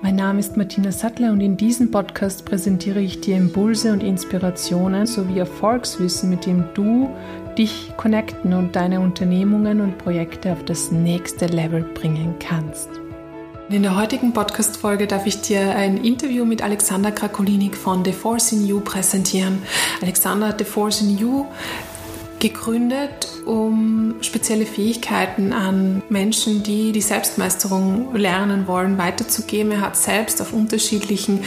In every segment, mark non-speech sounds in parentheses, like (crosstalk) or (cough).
Mein Name ist Martina Sattler und in diesem Podcast präsentiere ich dir Impulse und Inspirationen sowie Erfolgswissen, mit dem du dich connecten und deine Unternehmungen und Projekte auf das nächste Level bringen kannst. In der heutigen Podcast-Folge darf ich dir ein Interview mit Alexander Krakolinik von The Force in You präsentieren. Alexander hat The Force in You gegründet, um spezielle Fähigkeiten an Menschen, die die Selbstmeisterung lernen wollen, weiterzugeben. Er hat selbst auf unterschiedlichen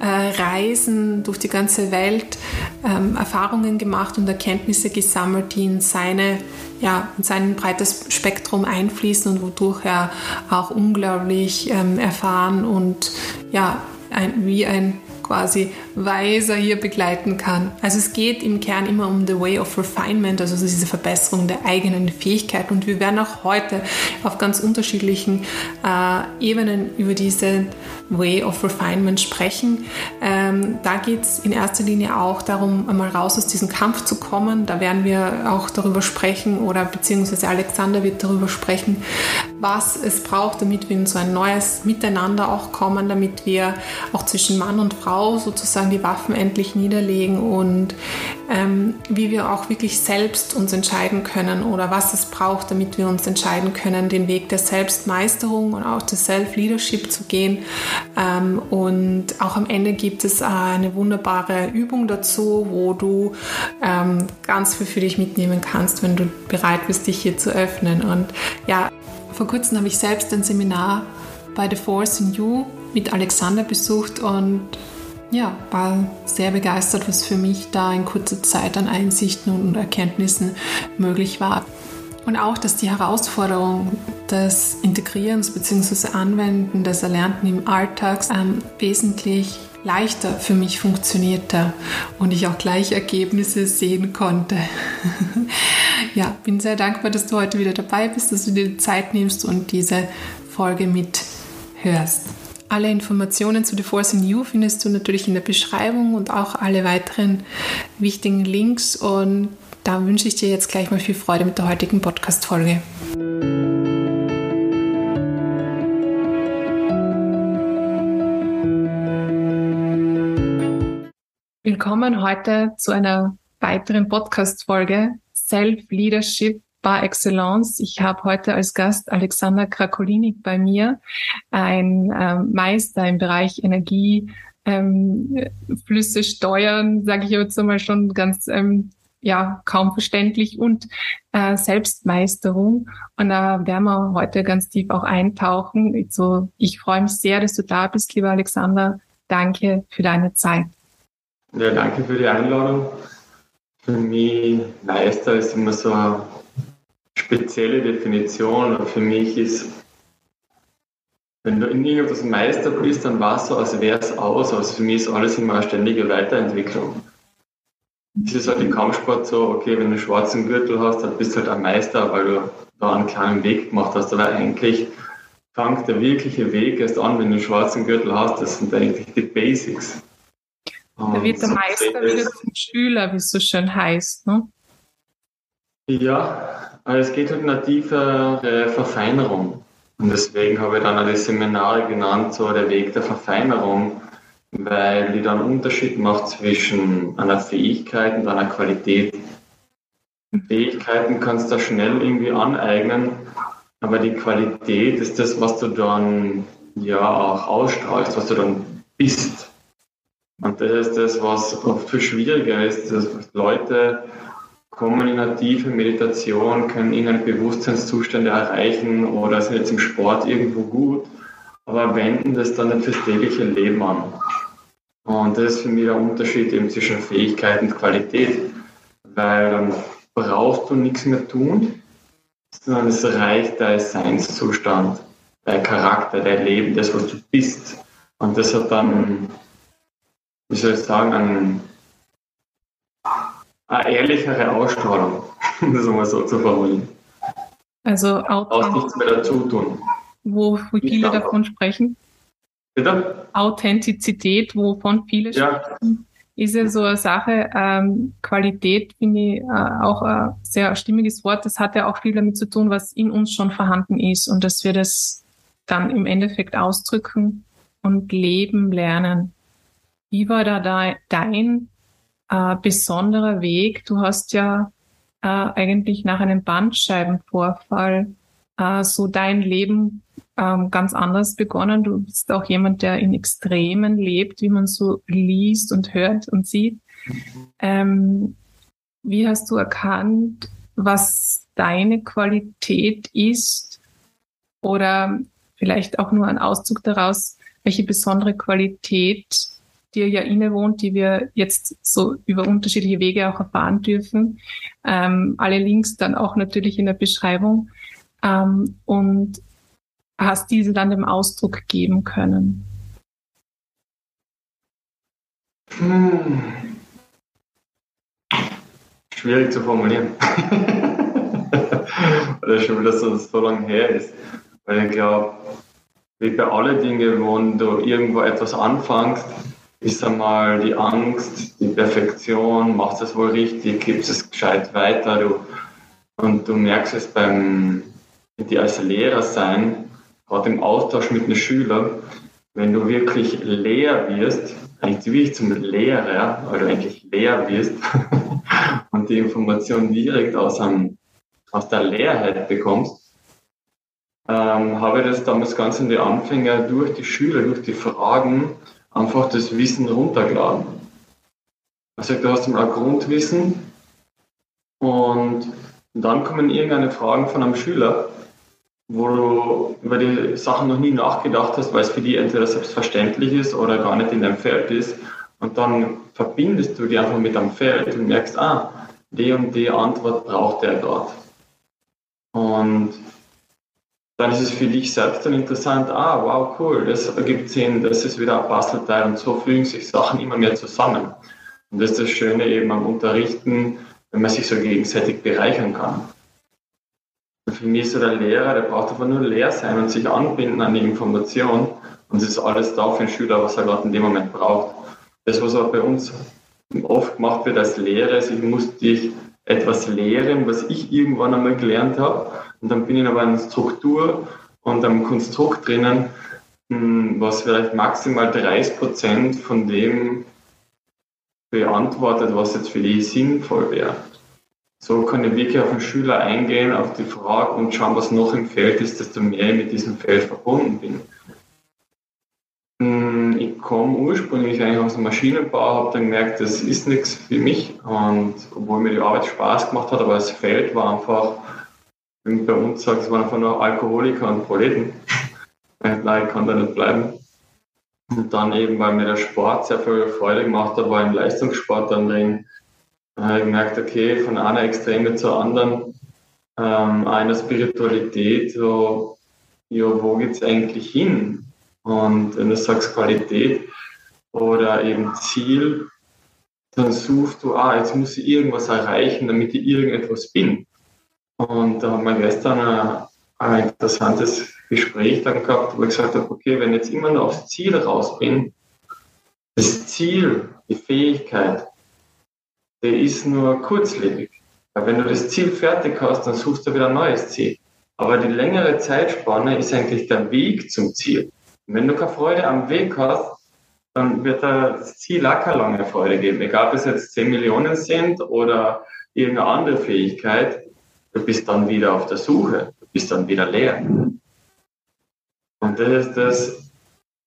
äh, Reisen durch die ganze Welt ähm, Erfahrungen gemacht und Erkenntnisse gesammelt, die in seine ja, in sein breites Spektrum einfließen und wodurch er auch unglaublich ähm, erfahren und ja, ein, wie ein quasi weiser hier begleiten kann. Also es geht im Kern immer um the way of refinement, also diese Verbesserung der eigenen Fähigkeiten. Und wir werden auch heute auf ganz unterschiedlichen äh, Ebenen über diese way of refinement sprechen. Ähm, da geht es in erster Linie auch darum, einmal raus aus diesem Kampf zu kommen. Da werden wir auch darüber sprechen oder beziehungsweise Alexander wird darüber sprechen, was es braucht, damit wir in so ein neues Miteinander auch kommen, damit wir auch zwischen Mann und Frau sozusagen die Waffen endlich niederlegen und ähm, wie wir auch wirklich selbst uns entscheiden können oder was es braucht, damit wir uns entscheiden können, den Weg der Selbstmeisterung und auch des Self-Leadership zu gehen. Ähm, und auch am Ende gibt es eine wunderbare Übung dazu, wo du ähm, ganz viel für dich mitnehmen kannst, wenn du bereit bist, dich hier zu öffnen. Und ja, vor kurzem habe ich selbst ein Seminar bei The Force in You mit Alexander besucht und ja, war sehr begeistert, was für mich da in kurzer Zeit an Einsichten und Erkenntnissen möglich war. Und auch, dass die Herausforderung des Integrierens bzw. Anwenden des Erlernten im Alltag ähm, wesentlich leichter für mich funktionierte und ich auch gleich Ergebnisse sehen konnte. (laughs) ja, bin sehr dankbar, dass du heute wieder dabei bist, dass du dir die Zeit nimmst und diese Folge mithörst. Alle Informationen zu The Force in You findest du natürlich in der Beschreibung und auch alle weiteren wichtigen Links. Und da wünsche ich dir jetzt gleich mal viel Freude mit der heutigen Podcast-Folge. Willkommen heute zu einer weiteren Podcast-Folge Self-Leadership par excellence. Ich habe heute als Gast Alexander Krakolinik bei mir, ein ähm, Meister im Bereich Energie, ähm, Flüsse steuern, sage ich jetzt einmal schon ganz ähm, ja kaum verständlich und äh, Selbstmeisterung. Und da werden wir heute ganz tief auch eintauchen. Also ich freue mich sehr, dass du da bist, lieber Alexander. Danke für deine Zeit. Ja, danke für die Einladung. Für mich Meister ist immer so spezielle Definition für mich ist, wenn du in irgendetwas Meister bist, dann war es so, als wäre es aus. Also für mich ist alles immer eine ständige Weiterentwicklung. Es ist halt im Kampfsport so, okay, wenn du einen schwarzen Gürtel hast, dann bist du halt ein Meister, weil du da einen kleinen Weg gemacht hast. Aber eigentlich fängt der wirkliche Weg erst an, wenn du einen schwarzen Gürtel hast. Das sind eigentlich die Basics. Da wird der Meister wieder zum Schüler, wie es so schön heißt. Ne? Ja, es geht halt eine tiefere Verfeinerung. Und deswegen habe ich dann auch die Seminare genannt, so der Weg der Verfeinerung, weil die dann Unterschied macht zwischen einer Fähigkeit und einer Qualität. Fähigkeiten kannst du schnell irgendwie aneignen, aber die Qualität ist das, was du dann ja auch ausstrahlst, was du dann bist. Und das ist das, was oft viel schwieriger ist, dass Leute kommen in eine tiefe Meditation, können irgendeinen Bewusstseinszustände erreichen oder sind jetzt im Sport irgendwo gut, aber wenden das dann nicht fürs tägliche Leben an. Und das ist für mich der Unterschied eben zwischen Fähigkeit und Qualität, weil dann brauchst du nichts mehr tun, sondern es reicht dein Seinszustand, dein Charakter, dein Leben, das, was du bist. Und das hat dann, wie soll ich sagen, einen eine ehrlichere Ausstrahlung, (laughs) um das mal so zu formulieren. Also Aus nichts mehr dazu tun. Wo viele davon sprechen. Bitte? Authentizität, wovon viele ja. sprechen, ist ja so eine Sache. Ähm, Qualität finde ich äh, auch ein sehr stimmiges Wort. Das hat ja auch viel damit zu tun, was in uns schon vorhanden ist und dass wir das dann im Endeffekt ausdrücken und leben lernen. Wie war da dein äh, besonderer Weg? Du hast ja äh, eigentlich nach einem Bandscheibenvorfall äh, so dein Leben ähm, ganz anders begonnen. Du bist auch jemand, der in Extremen lebt, wie man so liest und hört und sieht. Ähm, wie hast du erkannt, was deine Qualität ist? Oder vielleicht auch nur ein Auszug daraus, welche besondere Qualität dir ja innewohnt, die wir jetzt so über unterschiedliche Wege auch erfahren dürfen. Ähm, alle Links dann auch natürlich in der Beschreibung. Ähm, und hast diese dann dem Ausdruck geben können? Hm. Schwierig zu formulieren. (laughs) Weil schon wieder so, so lange her ist. Weil ich glaube, wie bei allen Dingen, wo du irgendwo etwas anfängst, ist einmal die Angst, die Perfektion, machst du es wohl richtig, gibst es gescheit weiter. Du, und du merkst es beim, dir als Lehrer sein, gerade im Austausch mit einem Schüler, wenn du wirklich leer wirst, eigentlich wirklich zum Lehrer, weil du eigentlich leer wirst (laughs) und die Information direkt aus, einem, aus der Leerheit bekommst, ähm, habe ich das damals ganz in die Anfänger durch die Schüler, durch die Fragen einfach das Wissen runtergeladen. Also du hast ein Grundwissen und dann kommen irgendeine Fragen von einem Schüler, wo du über die Sachen noch nie nachgedacht hast, weil es für die entweder selbstverständlich ist oder gar nicht in deinem Feld ist. Und dann verbindest du die einfach mit deinem Feld und merkst, ah, die und die Antwort braucht er dort. Und dann ist es für dich selbst dann interessant, ah, wow, cool, das ergibt Sinn, das ist wieder ein Puzzleteil und so fügen sich Sachen immer mehr zusammen. Und das ist das Schöne eben am Unterrichten, wenn man sich so gegenseitig bereichern kann. Und für mich ist so der Lehrer, der braucht einfach nur leer sein und sich anbinden an die Information und es ist alles da für den Schüler, was er gerade in dem Moment braucht. Das, was auch bei uns oft gemacht wird als Lehrer, ist, ich muss dich etwas lehren, was ich irgendwann einmal gelernt habe und dann bin ich aber in Struktur und einem Konstrukt drinnen, hm, was vielleicht maximal 30 Prozent von dem beantwortet, was jetzt für die sinnvoll wäre. So kann ich wirklich auf den Schüler eingehen, auf die Frage und schauen, was noch im Feld ist, desto mehr ich mit diesem Feld verbunden bin. Hm, ich komme ursprünglich eigentlich aus dem Maschinenbau, habe dann gemerkt, das ist nichts für mich. Und obwohl mir die Arbeit Spaß gemacht hat, aber das Feld war einfach bei uns sagt, es waren einfach nur Alkoholiker und Proleten. Nein, ich kann da nicht bleiben. Und dann eben, weil mir der Sport sehr viel Freude gemacht hat, war im Leistungssport dann drin, habe ich gemerkt, okay, von einer Extreme zur anderen, ähm, einer Spiritualität, so, ja, wo geht es eigentlich hin? Und wenn du sagst Qualität oder eben Ziel, dann suchst du, ah, jetzt muss ich irgendwas erreichen, damit ich irgendetwas bin. Und da haben wir gestern ein, ein interessantes Gespräch dann gehabt, wo ich gesagt habe, okay, wenn ich jetzt immer nur aufs Ziel raus bin, das Ziel, die Fähigkeit, der ist nur kurzlebig. Weil wenn du das Ziel fertig hast, dann suchst du wieder ein neues Ziel. Aber die längere Zeitspanne ist eigentlich der Weg zum Ziel. Und wenn du keine Freude am Weg hast, dann wird das Ziel auch keine lange Freude geben. Egal, ob es jetzt 10 Millionen sind oder irgendeine andere Fähigkeit, du bist dann wieder auf der Suche, du bist dann wieder leer. Und das ist das,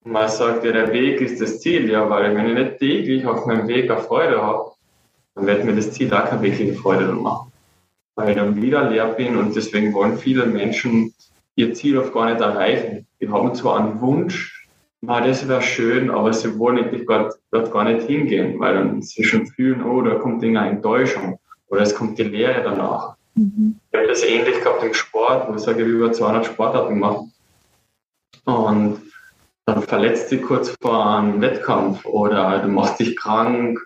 man sagt ja, der Weg ist das Ziel, ja, weil wenn ich nicht täglich auf meinem Weg eine Freude habe, dann wird mir das Ziel auch keine wirkliche Freude machen. Weil ich dann wieder leer bin und deswegen wollen viele Menschen ihr Ziel oft gar nicht erreichen. Die haben zwar einen Wunsch, na, das wäre schön, aber sie wollen eigentlich dort gar nicht hingehen, weil dann sie schon fühlen, oh, da kommt irgendeine Enttäuschung oder es kommt die Leere danach. Mhm. Ich habe das ähnlich gehabt im Sport, wo ich sage, ich habe über 200 Sportarten gemacht. Und dann verletzt dich kurz vor einem Wettkampf oder du machst dich krank,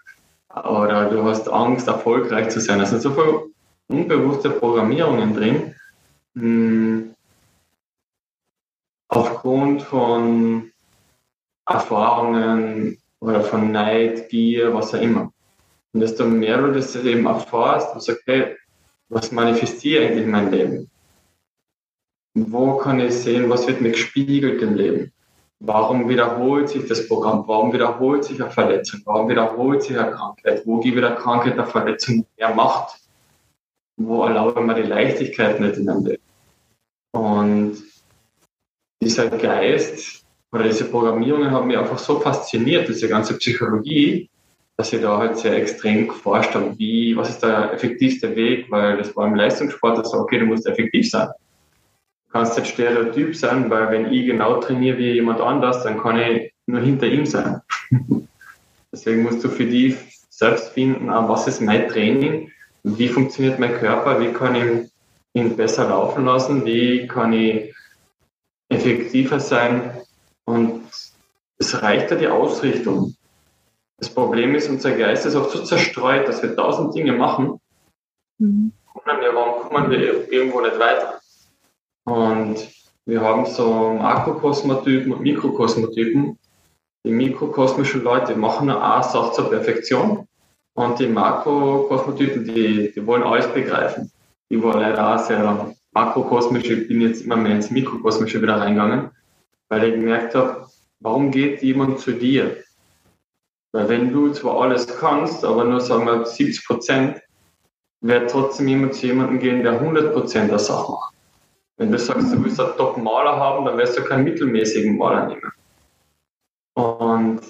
oder du hast Angst, erfolgreich zu sein. Also so viele unbewusste Programmierungen drin. Hm, aufgrund von Erfahrungen oder von Neid, Gier, was auch immer. Und desto mehr du das eben erfährst und sagst, hey, was manifestiere eigentlich in meinem Leben? Wo kann ich sehen, was wird mir gespiegelt im Leben? Warum wiederholt sich das Programm? Warum wiederholt sich eine Verletzung? Warum wiederholt sich eine Krankheit? Wo gebe ich der Krankheit der Verletzung mehr Macht? Wo erlaube ich mir die Leichtigkeit nicht in meinem Leben? Und dieser Geist oder diese Programmierungen haben mich einfach so fasziniert, diese ganze Psychologie, dass ich da halt sehr extrem geforscht habe, wie, was ist der effektivste Weg, weil das war im Leistungssport, das war, okay, du musst effektiv sein. Kannst nicht Stereotyp sein, weil wenn ich genau trainiere wie jemand anders, dann kann ich nur hinter ihm sein. (laughs) Deswegen musst du für dich selbst finden, was ist mein Training, wie funktioniert mein Körper, wie kann ich ihn besser laufen lassen, wie kann ich effektiver sein? Und es reicht ja die Ausrichtung. Das Problem ist, unser Geist ist oft so zerstreut, dass wir tausend Dinge machen. Mhm. Und dann, ja, warum kommen wir irgendwo nicht weiter? Und wir haben so Makrokosmotypen und Mikrokosmotypen. Die mikrokosmischen Leute machen eine Sache zur Perfektion und die Makrokosmotypen, die, die wollen alles begreifen. Ich war leider auch sehr makrokosmisch, ich bin jetzt immer mehr ins Mikrokosmische wieder reingegangen, weil ich gemerkt habe, warum geht jemand zu dir? Weil wenn du zwar alles kannst, aber nur sagen wir 70 Prozent, wird trotzdem jemand zu jemandem gehen, der 100 Prozent der Sache macht. Wenn du sagst, du willst einen Top-Maler haben, dann wirst du keinen mittelmäßigen Maler nehmen. Und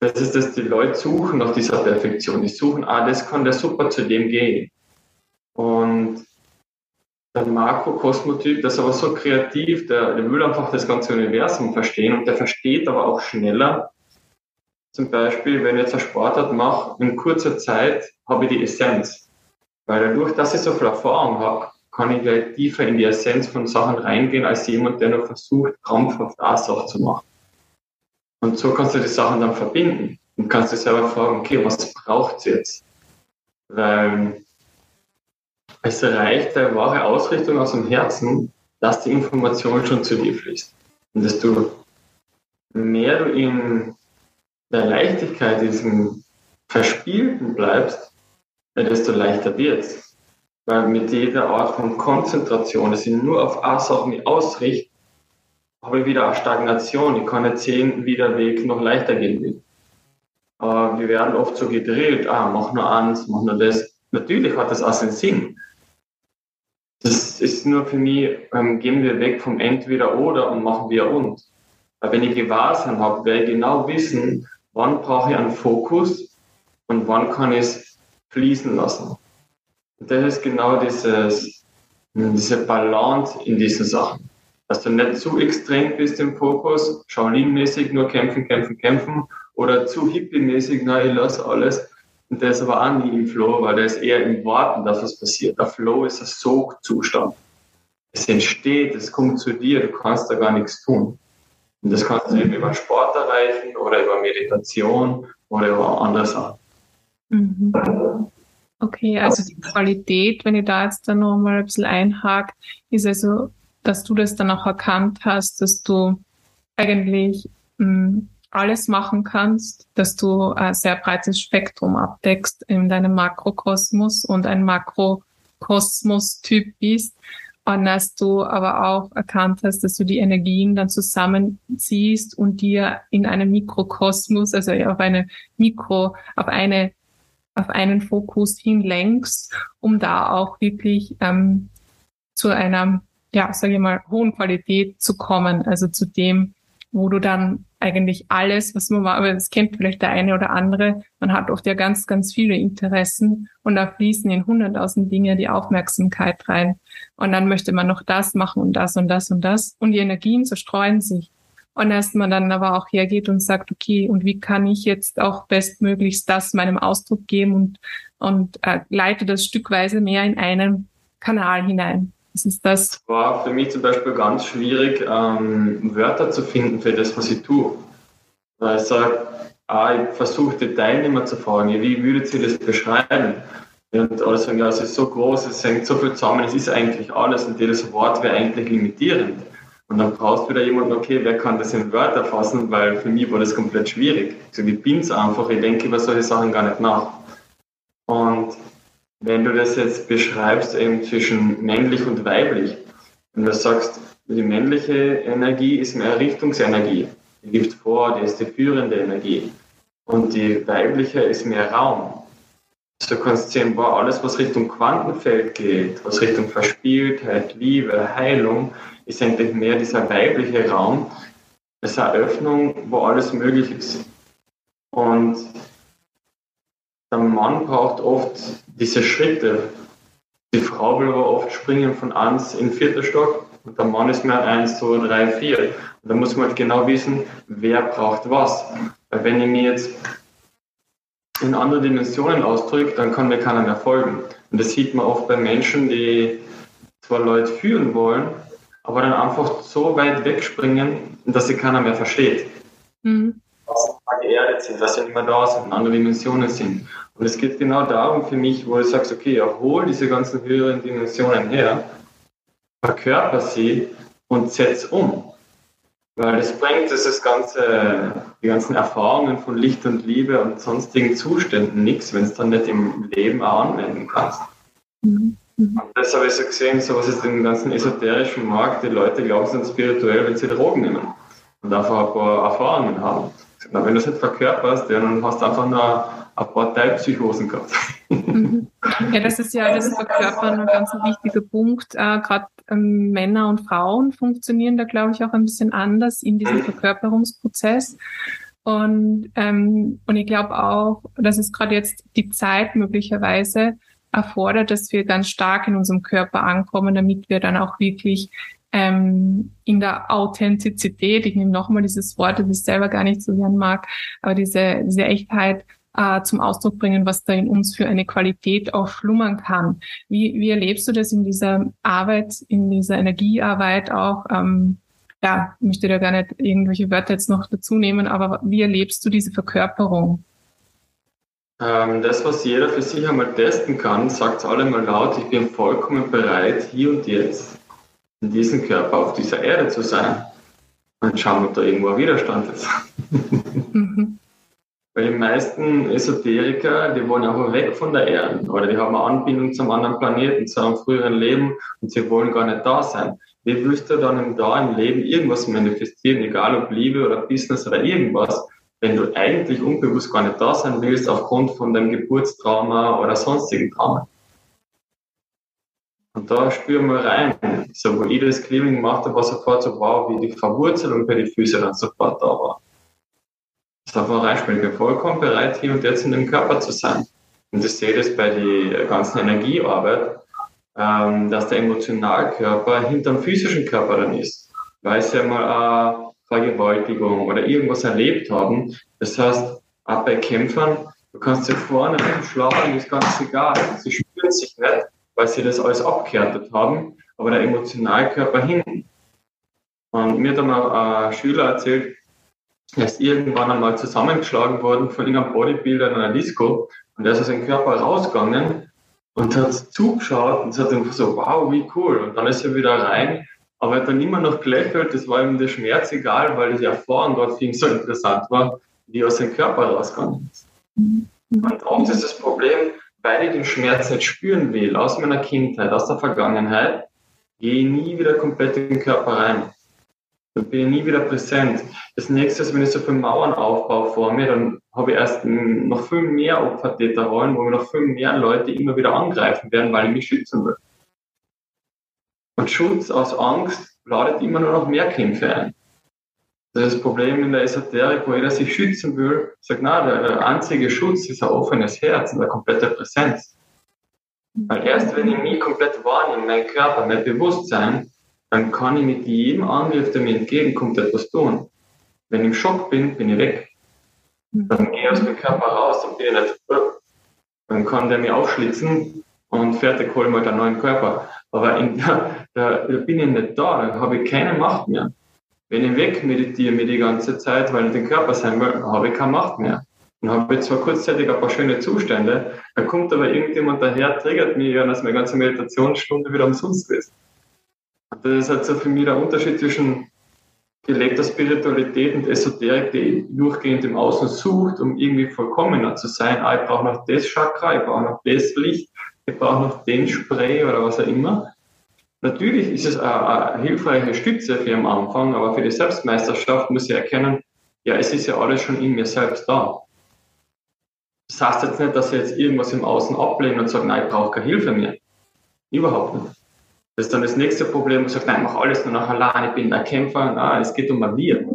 das ist das, die Leute suchen nach dieser Perfektion. Die suchen, ah, das kann der super zu dem gehen. Und der Marco-Kosmotyp, der ist aber so kreativ, der, der will einfach das ganze Universum verstehen und der versteht aber auch schneller. Zum Beispiel, wenn ich jetzt eine Sportart mache, in kurzer Zeit habe ich die Essenz. Weil dadurch, dass ich so viel Erfahrung habe, kann ich gleich tiefer in die Essenz von Sachen reingehen, als jemand, der noch versucht, krampfhaft eine Sache zu machen. Und so kannst du die Sachen dann verbinden und kannst dir selber fragen, okay, was braucht es jetzt? Weil es reicht eine wahre Ausrichtung aus dem Herzen, dass die Information schon zu dir fließt. Und desto mehr du in der Leichtigkeit, diesem Verspielten bleibst, desto leichter wird es. Weil mit jeder Art von Konzentration, dass ich nur auf eine Sache mich ausrichte, habe ich wieder eine Stagnation. Ich kann nicht sehen, wie der Weg noch leichter gehen will. Aber wir werden oft so gedrillt, ah, mach nur eins, mach nur das. Natürlich hat das auch seinen Sinn. Das ist nur für mich, ähm, gehen wir weg vom Entweder oder und machen wir und. Weil wenn ich Gewahrsam habe, werde ich genau wissen, wann brauche ich einen Fokus und wann kann ich es fließen lassen. Das ist genau dieses, diese Balance in diesen Sachen. Dass du nicht zu extrem bist im Fokus, Shaolin-mäßig nur kämpfen, kämpfen, kämpfen oder zu hippie-mäßig, na, ich lasse alles. Und der ist aber auch nie im Flow, weil der ist eher im Warten, dass was passiert. Der Flow ist ein Sogzustand. Es entsteht, es kommt zu dir, du kannst da gar nichts tun. Und das kannst du eben über Sport erreichen oder über Meditation oder über andere Sachen. Mhm. Okay, also die Qualität, wenn ich da jetzt dann nochmal ein bisschen einhake, ist also, dass du das dann auch erkannt hast, dass du eigentlich mh, hm, alles machen kannst, dass du ein sehr breites Spektrum abdeckst in deinem Makrokosmos und ein Makrokosmos-Typ bist. Und dass du aber auch erkannt hast, dass du die Energien dann zusammenziehst und dir in einem Mikrokosmos, also auf eine Mikro, auf eine auf einen Fokus hinlenkst, um da auch wirklich ähm, zu einer, ja, sage ich mal, hohen Qualität zu kommen. Also zu dem, wo du dann eigentlich alles, was man aber das kennt vielleicht der eine oder andere, man hat oft ja ganz, ganz viele Interessen und da fließen in hunderttausend Dinge die Aufmerksamkeit rein. Und dann möchte man noch das machen und das und das und das. Und die Energien zerstreuen sich. Und erst man dann aber auch hergeht und sagt, okay, und wie kann ich jetzt auch bestmöglichst das meinem Ausdruck geben und, und äh, leite das stückweise mehr in einen Kanal hinein. Das ist das. War für mich zum Beispiel ganz schwierig, ähm, Wörter zu finden für das, was ich tue. Weil ich sage, ah, ich versuche die Teilnehmer zu fragen, wie würdet ihr das beschreiben? Und alle sagen, ja, es ist so groß, es hängt so viel zusammen, es ist eigentlich alles und jedes Wort wäre eigentlich limitierend. Und dann brauchst du wieder jemanden, okay, wer kann das in Wörter fassen, weil für mich war das komplett schwierig. Also ich bin es einfach, ich denke über solche Sachen gar nicht nach. Und wenn du das jetzt beschreibst, eben zwischen männlich und weiblich, wenn du sagst, die männliche Energie ist mehr Richtungsenergie, die gibt vor, die ist die führende Energie. Und die weibliche ist mehr Raum. Du kannst sehen, boah, alles, was Richtung Quantenfeld geht, was Richtung Verspieltheit, Liebe, Heilung, ist eigentlich mehr dieser weibliche Raum. Es ist eine Öffnung, wo alles möglich ist. Und der Mann braucht oft diese Schritte. Die Frau will aber oft springen von 1 in den vierten Stock und der Mann ist mehr 1, 2, 3, 4. Und da muss man halt genau wissen, wer braucht was. Weil wenn ich mir jetzt in andere Dimensionen ausdrückt, dann kann mir keiner mehr folgen. Und das sieht man oft bei Menschen, die zwar Leute führen wollen, aber dann einfach so weit wegspringen, dass sie keiner mehr versteht. Mhm. Sie geerdet sind, dass sie nicht mehr da sind, in andere Dimensionen sind. Und es geht genau darum für mich, wo du sagst, okay, erhol diese ganzen höheren Dimensionen her, verkörper sie und setz um. Weil es bringt dieses ganze, die ganzen Erfahrungen von Licht und Liebe und sonstigen Zuständen nichts, wenn es dann nicht im Leben auch anwenden kannst. Mhm. Und das habe ich so gesehen, so was ist im ganzen esoterischen Markt, die Leute glauben, sind spirituell, wenn sie Drogen nehmen und einfach ein paar Erfahrungen haben. Na, wenn du es nicht verkörperst, ja, dann hast du einfach nur ein paar Teilpsychosen gehabt. Mhm. Ja, das ist ja das Verkörpern ein ganz wichtiger Punkt. Äh, Gerade ähm, Männer und Frauen funktionieren da, glaube ich, auch ein bisschen anders in diesem Verkörperungsprozess. Und, ähm, und ich glaube auch, dass es gerade jetzt die Zeit möglicherweise erfordert, dass wir ganz stark in unserem Körper ankommen, damit wir dann auch wirklich ähm, in der Authentizität, ich nehme nochmal dieses Wort, das ich selber gar nicht so gern mag, aber diese, diese Echtheit äh, zum Ausdruck bringen, was da in uns für eine Qualität auch schlummern kann. Wie, wie erlebst du das in dieser Arbeit, in dieser Energiearbeit auch? Ähm, ja, ich möchte da gar nicht irgendwelche Wörter jetzt noch dazu nehmen, aber wie erlebst du diese Verkörperung? Ähm, das, was jeder für sich einmal testen kann, sagt alle mal laut, ich bin vollkommen bereit, hier und jetzt in diesem Körper auf dieser Erde zu sein. Und schauen, ob da irgendwo ein Widerstand ist. Mhm. Weil die meisten Esoteriker, die wollen einfach weg von der Erde oder die haben eine Anbindung zum anderen Planeten, zu einem früheren Leben und sie wollen gar nicht da sein. Wie willst du dann im da im Leben irgendwas manifestieren, egal ob Liebe oder Business oder irgendwas, wenn du eigentlich unbewusst gar nicht da sein willst aufgrund von deinem Geburtstrauma oder sonstigen Trauma? Und da spüren wir rein, so wo ich das Cleaning gemacht habe, war sofort so wow, wie die Verwurzelung bei den Füßen dann sofort da war. Das darf man reinspielen. Ich bin vollkommen bereit, hier und jetzt in dem Körper zu sein. Und ich sehe das bei der ganzen Energiearbeit, ähm, dass der Emotionalkörper hinter dem physischen Körper dann ist. Weil sie ja mal eine Vergewaltigung oder irgendwas erlebt haben. Das heißt, auch bei Kämpfern, du kannst sie vorne schlagen, ist ganz egal. Sie spüren sich nicht, weil sie das alles abgehärtet haben, aber der Emotionalkörper hinten. Und mir hat einmal ein Schüler erzählt, er ist irgendwann einmal zusammengeschlagen worden von irgendeinem Bodybuilder in einer Disco und er ist aus seinem Körper rausgegangen und hat zugeschaut und hat einfach so, wow, wie cool. Und dann ist er wieder rein, aber er hat dann immer noch gelächelt, das war ihm der Schmerz egal, weil die Erfahrung dort für ihn so interessant war, wie er aus seinem Körper rausgegangen ist. Und oft ist das Problem, weil ich den Schmerz nicht spüren will, aus meiner Kindheit, aus der Vergangenheit, gehe ich nie wieder komplett in den Körper rein. Dann bin ich nie wieder präsent. Das nächste ist, wenn ich so viele Mauern aufbaue vor mir, dann habe ich erst noch viel mehr Opfertäterrollen, wo mir noch viel mehr Leute immer wieder angreifen werden, weil ich mich schützen will. Und Schutz aus Angst ladet immer nur noch mehr Kämpfe ein. Das Problem in der Esoterik, wo jeder sich schützen will, sagt, na, der einzige Schutz ist ein offenes Herz und eine komplette Präsenz. Weil erst wenn ich mich komplett wahrnehme, mein Körper, mein Bewusstsein, dann kann ich mit jedem Angriff, der mir entgegenkommt, etwas tun. Wenn ich im Schock bin, bin ich weg. Dann gehe ich aus dem Körper raus, dann bin ich nicht, dann kann der mir aufschlitzen und fertig holen wir den neuen Körper. Aber in der, da bin ich nicht da, da habe ich keine Macht mehr. Wenn ich wegmeditiere mir die ganze Zeit, weil ich den Körper sein will, habe ich keine Macht mehr. Dann habe ich zwar kurzzeitig ein paar schöne Zustände, dann kommt aber irgendjemand daher, triggert mich und dass meine ganze Meditationsstunde wieder umsonst ist. Und das ist halt so für mich der Unterschied zwischen gelebter Spiritualität und Esoterik, die durchgehend im Außen sucht, um irgendwie vollkommener zu sein. Ah, ich brauche noch das Chakra, ich brauche noch das Licht, ich brauche noch den Spray oder was auch immer. Natürlich ist es eine, eine hilfreiche Stütze für am Anfang, aber für die Selbstmeisterschaft muss ich erkennen, ja, es ist ja alles schon in mir selbst da. Das heißt jetzt nicht, dass ich jetzt irgendwas im Außen ablehne und sage, nein, ich brauche keine Hilfe mehr. Überhaupt nicht. Das ist dann das nächste Problem, ich sage, nein, ich mache alles nur noch allein, ich bin der Kämpfer. Nein, es geht um ein Wir.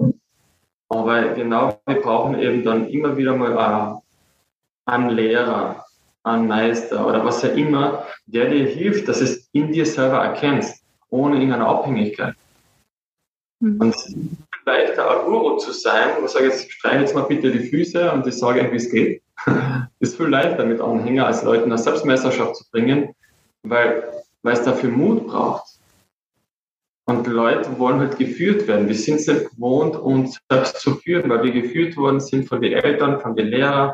Aber genau, wir brauchen eben dann immer wieder mal einen Lehrer, einen Meister oder was auch immer, der dir hilft, dass es in dir selber erkennst, ohne irgendeine Abhängigkeit. Mhm. Und leichter ein Guru zu sein, wo ich sage, jetzt streich jetzt mal bitte die Füße und ich sage wie es geht, (laughs) ist viel leichter mit Anhänger als Leuten eine Selbstmeisterschaft zu bringen, weil, weil es dafür Mut braucht. Und Leute wollen halt geführt werden. Wir sind es nicht gewohnt, uns selbst zu führen, weil wir geführt worden sind von den Eltern, von den Lehrern,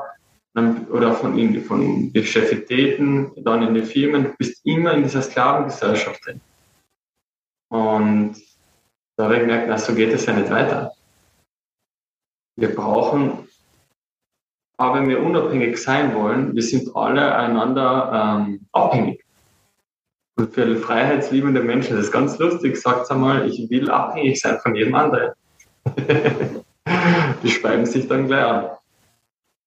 oder von, in, von Beschäftigten, dann in den Firmen, du bist immer in dieser Sklavengesellschaft drin. Und da habe ich gemerkt, na, so geht es ja nicht weiter. Wir brauchen, aber wenn wir unabhängig sein wollen, wir sind alle einander ähm, abhängig. Und für freiheitsliebende Menschen, das ist ganz lustig, sagt einmal, ich will abhängig sein von jedem anderen. (laughs) Die schreiben sich dann gleich an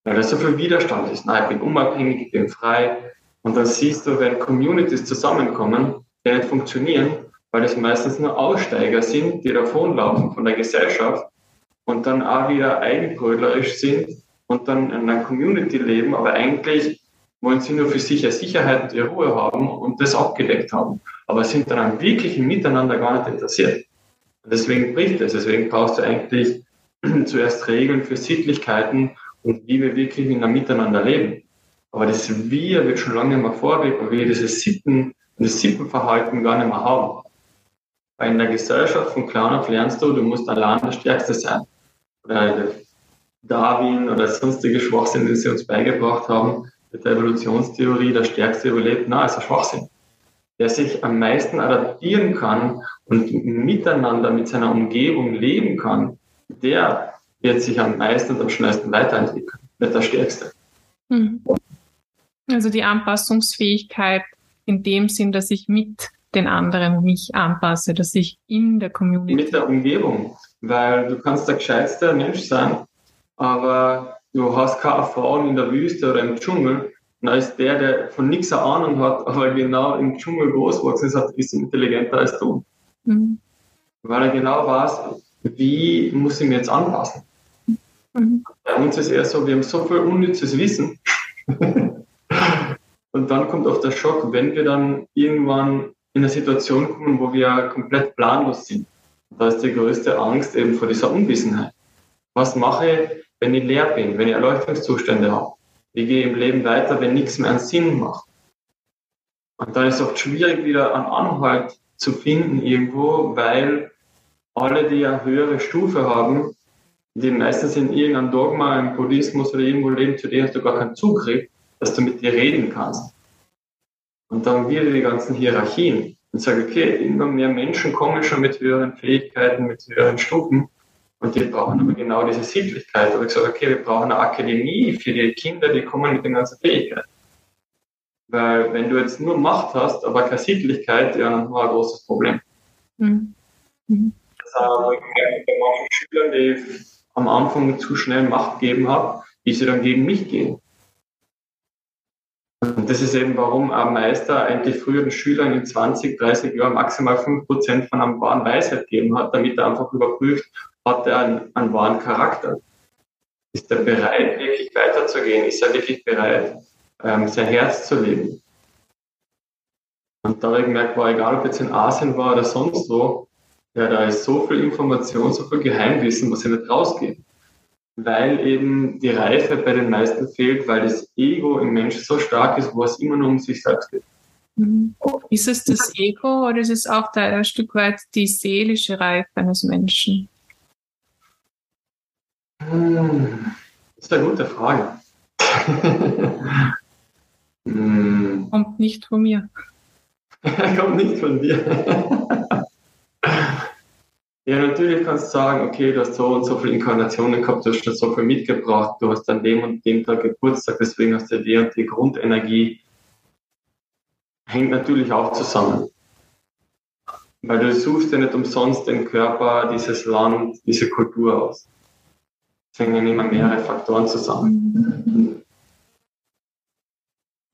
weil da so viel Widerstand ist. Nein, ich bin unabhängig, ich bin frei. Und dann siehst du, wenn Communities zusammenkommen, die nicht funktionieren, weil es meistens nur Aussteiger sind, die davonlaufen von der Gesellschaft und dann auch wieder eigenbrötlerisch sind und dann in einer Community leben, aber eigentlich wollen sie nur für sich eine Sicherheit und ihre Ruhe haben und das abgedeckt haben. Aber sind dann am wirklichen Miteinander gar nicht interessiert. Und deswegen bricht es. Deswegen brauchst du eigentlich (clears throat) zuerst Regeln für Sittlichkeiten und wie wir wirklich in einem Miteinander leben. Aber das Wir wird schon lange nicht mehr vorgelebt, weil wir dieses Sitten und das Sippenverhalten gar nicht mehr haben. Weil in der Gesellschaft von klein auf lernst du, du musst allein der Stärkste sein. Oder Darwin oder sonstige Schwachsinn, die sie uns beigebracht haben, mit der Evolutionstheorie, der Stärkste überlebt, na, ist ein Schwachsinn. Der sich am meisten adaptieren kann und miteinander mit seiner Umgebung leben kann, der wird sich am meisten und am schnellsten weiterentwickeln, nicht der Stärkste. Mhm. Also die Anpassungsfähigkeit in dem Sinn, dass ich mit den anderen mich anpasse, dass ich in der Community. Mit der Umgebung, weil du kannst der gescheitste Mensch sein, aber du hast keine Erfahrung in der Wüste oder im Dschungel. Und als der, der von nichts eine Ahnung hat, (laughs) aber genau im Dschungel groß geworden ist, ist intelligenter als du. Mhm. Weil er genau weiß, wie muss ich mir jetzt anpassen. Mhm. Bei uns ist eher so, wir haben so viel unnützes Wissen. Und dann kommt auch der Schock, wenn wir dann irgendwann in eine Situation kommen, wo wir komplett planlos sind. Da ist die größte Angst eben vor dieser Unwissenheit. Was mache ich, wenn ich leer bin, wenn ich Erleuchtungszustände habe? Wie gehe ich im Leben weiter, wenn nichts mehr einen Sinn macht? Und dann ist es oft schwierig, wieder einen Anhalt zu finden irgendwo, weil alle, die eine höhere Stufe haben, die meistens in irgendeinem Dogma, im Buddhismus oder irgendwo leben, zu dem hast du gar keinen Zugriff, dass du mit dir reden kannst. Und dann wieder die ganzen Hierarchien und sage, okay, immer mehr Menschen kommen schon mit höheren Fähigkeiten, mit höheren Stufen und die brauchen aber genau diese Sittlichkeit. Und ich sage, okay, wir brauchen eine Akademie für die Kinder, die kommen mit den ganzen Fähigkeiten. Weil wenn du jetzt nur Macht hast, aber keine Sittlichkeit, ja, dann haben wir ein großes Problem. Mhm. Mhm. Das haben wir bei manchen Schülern, die am Anfang zu schnell Macht gegeben habe, wie sie dann gegen mich gehen. Und das ist eben, warum ein Meister eigentlich früher den Schülern in 20, 30 Jahren maximal 5% von einem wahren Weisheit gegeben hat, damit er einfach überprüft, hat er einen, einen wahren Charakter. Ist er bereit, wirklich weiterzugehen? Ist er wirklich bereit, ähm, sein Herz zu leben? Und da habe ich gemerkt, war egal, ob jetzt in Asien war oder sonst wo, ja, da ist so viel Information, so viel Geheimwissen, was sie nicht rausgeben. Weil eben die Reife bei den meisten fehlt, weil das Ego im Menschen so stark ist, wo es immer nur um sich selbst geht. Mhm. Ist es das Ego oder ist es auch da ein Stück weit die seelische Reife eines Menschen? Hm, das ist eine gute Frage. (laughs) hm. Kommt nicht von mir. (laughs) Kommt nicht von dir. (laughs) ja, natürlich kannst du sagen, okay, du hast so und so viele Inkarnationen gehabt, du hast schon so viel mitgebracht, du hast an dem und dem Tag Geburtstag, deswegen hast du die und die Grundenergie. Hängt natürlich auch zusammen. Weil du suchst ja nicht umsonst den Körper, dieses Land, diese Kultur aus. Es hängen immer mehrere Faktoren zusammen.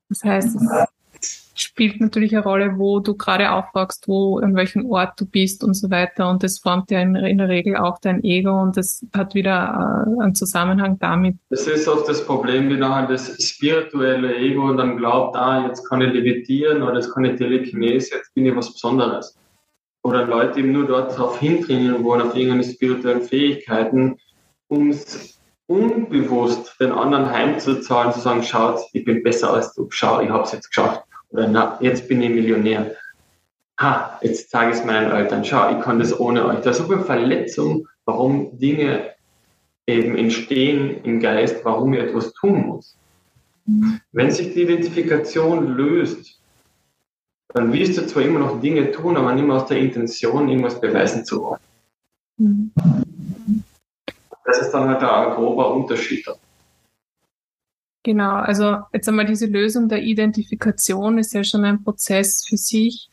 Das heißt, es spielt natürlich eine Rolle, wo du gerade aufwachst, wo, an welchem Ort du bist und so weiter. Und das formt ja in, in der Regel auch dein Ego und das hat wieder äh, einen Zusammenhang damit. Das ist oft das Problem, wie nachher das spirituelle Ego dann glaubt, ah, jetzt kann ich levitieren oder jetzt kann ich Telekinese, jetzt bin ich was Besonderes oder Leute eben nur dort darauf hintrainieren wollen, auf irgendeine spirituellen Fähigkeiten, um es unbewusst den anderen heimzuzahlen, zu sagen, schaut, ich bin besser als du, schau, ich habe es jetzt geschafft. Oder na, jetzt bin ich Millionär. Ha, jetzt zeige ich es meinen Eltern, schau, ich kann das ohne euch. Da ist so viel Verletzung, warum Dinge eben entstehen im Geist, warum ich etwas tun muss. Wenn sich die Identifikation löst, dann wirst du zwar immer noch Dinge tun, aber nicht mehr aus der Intention, irgendwas beweisen zu wollen. Mhm. Das ist dann halt ein grober Unterschied. Genau, also jetzt einmal diese Lösung der Identifikation ist ja schon ein Prozess für sich.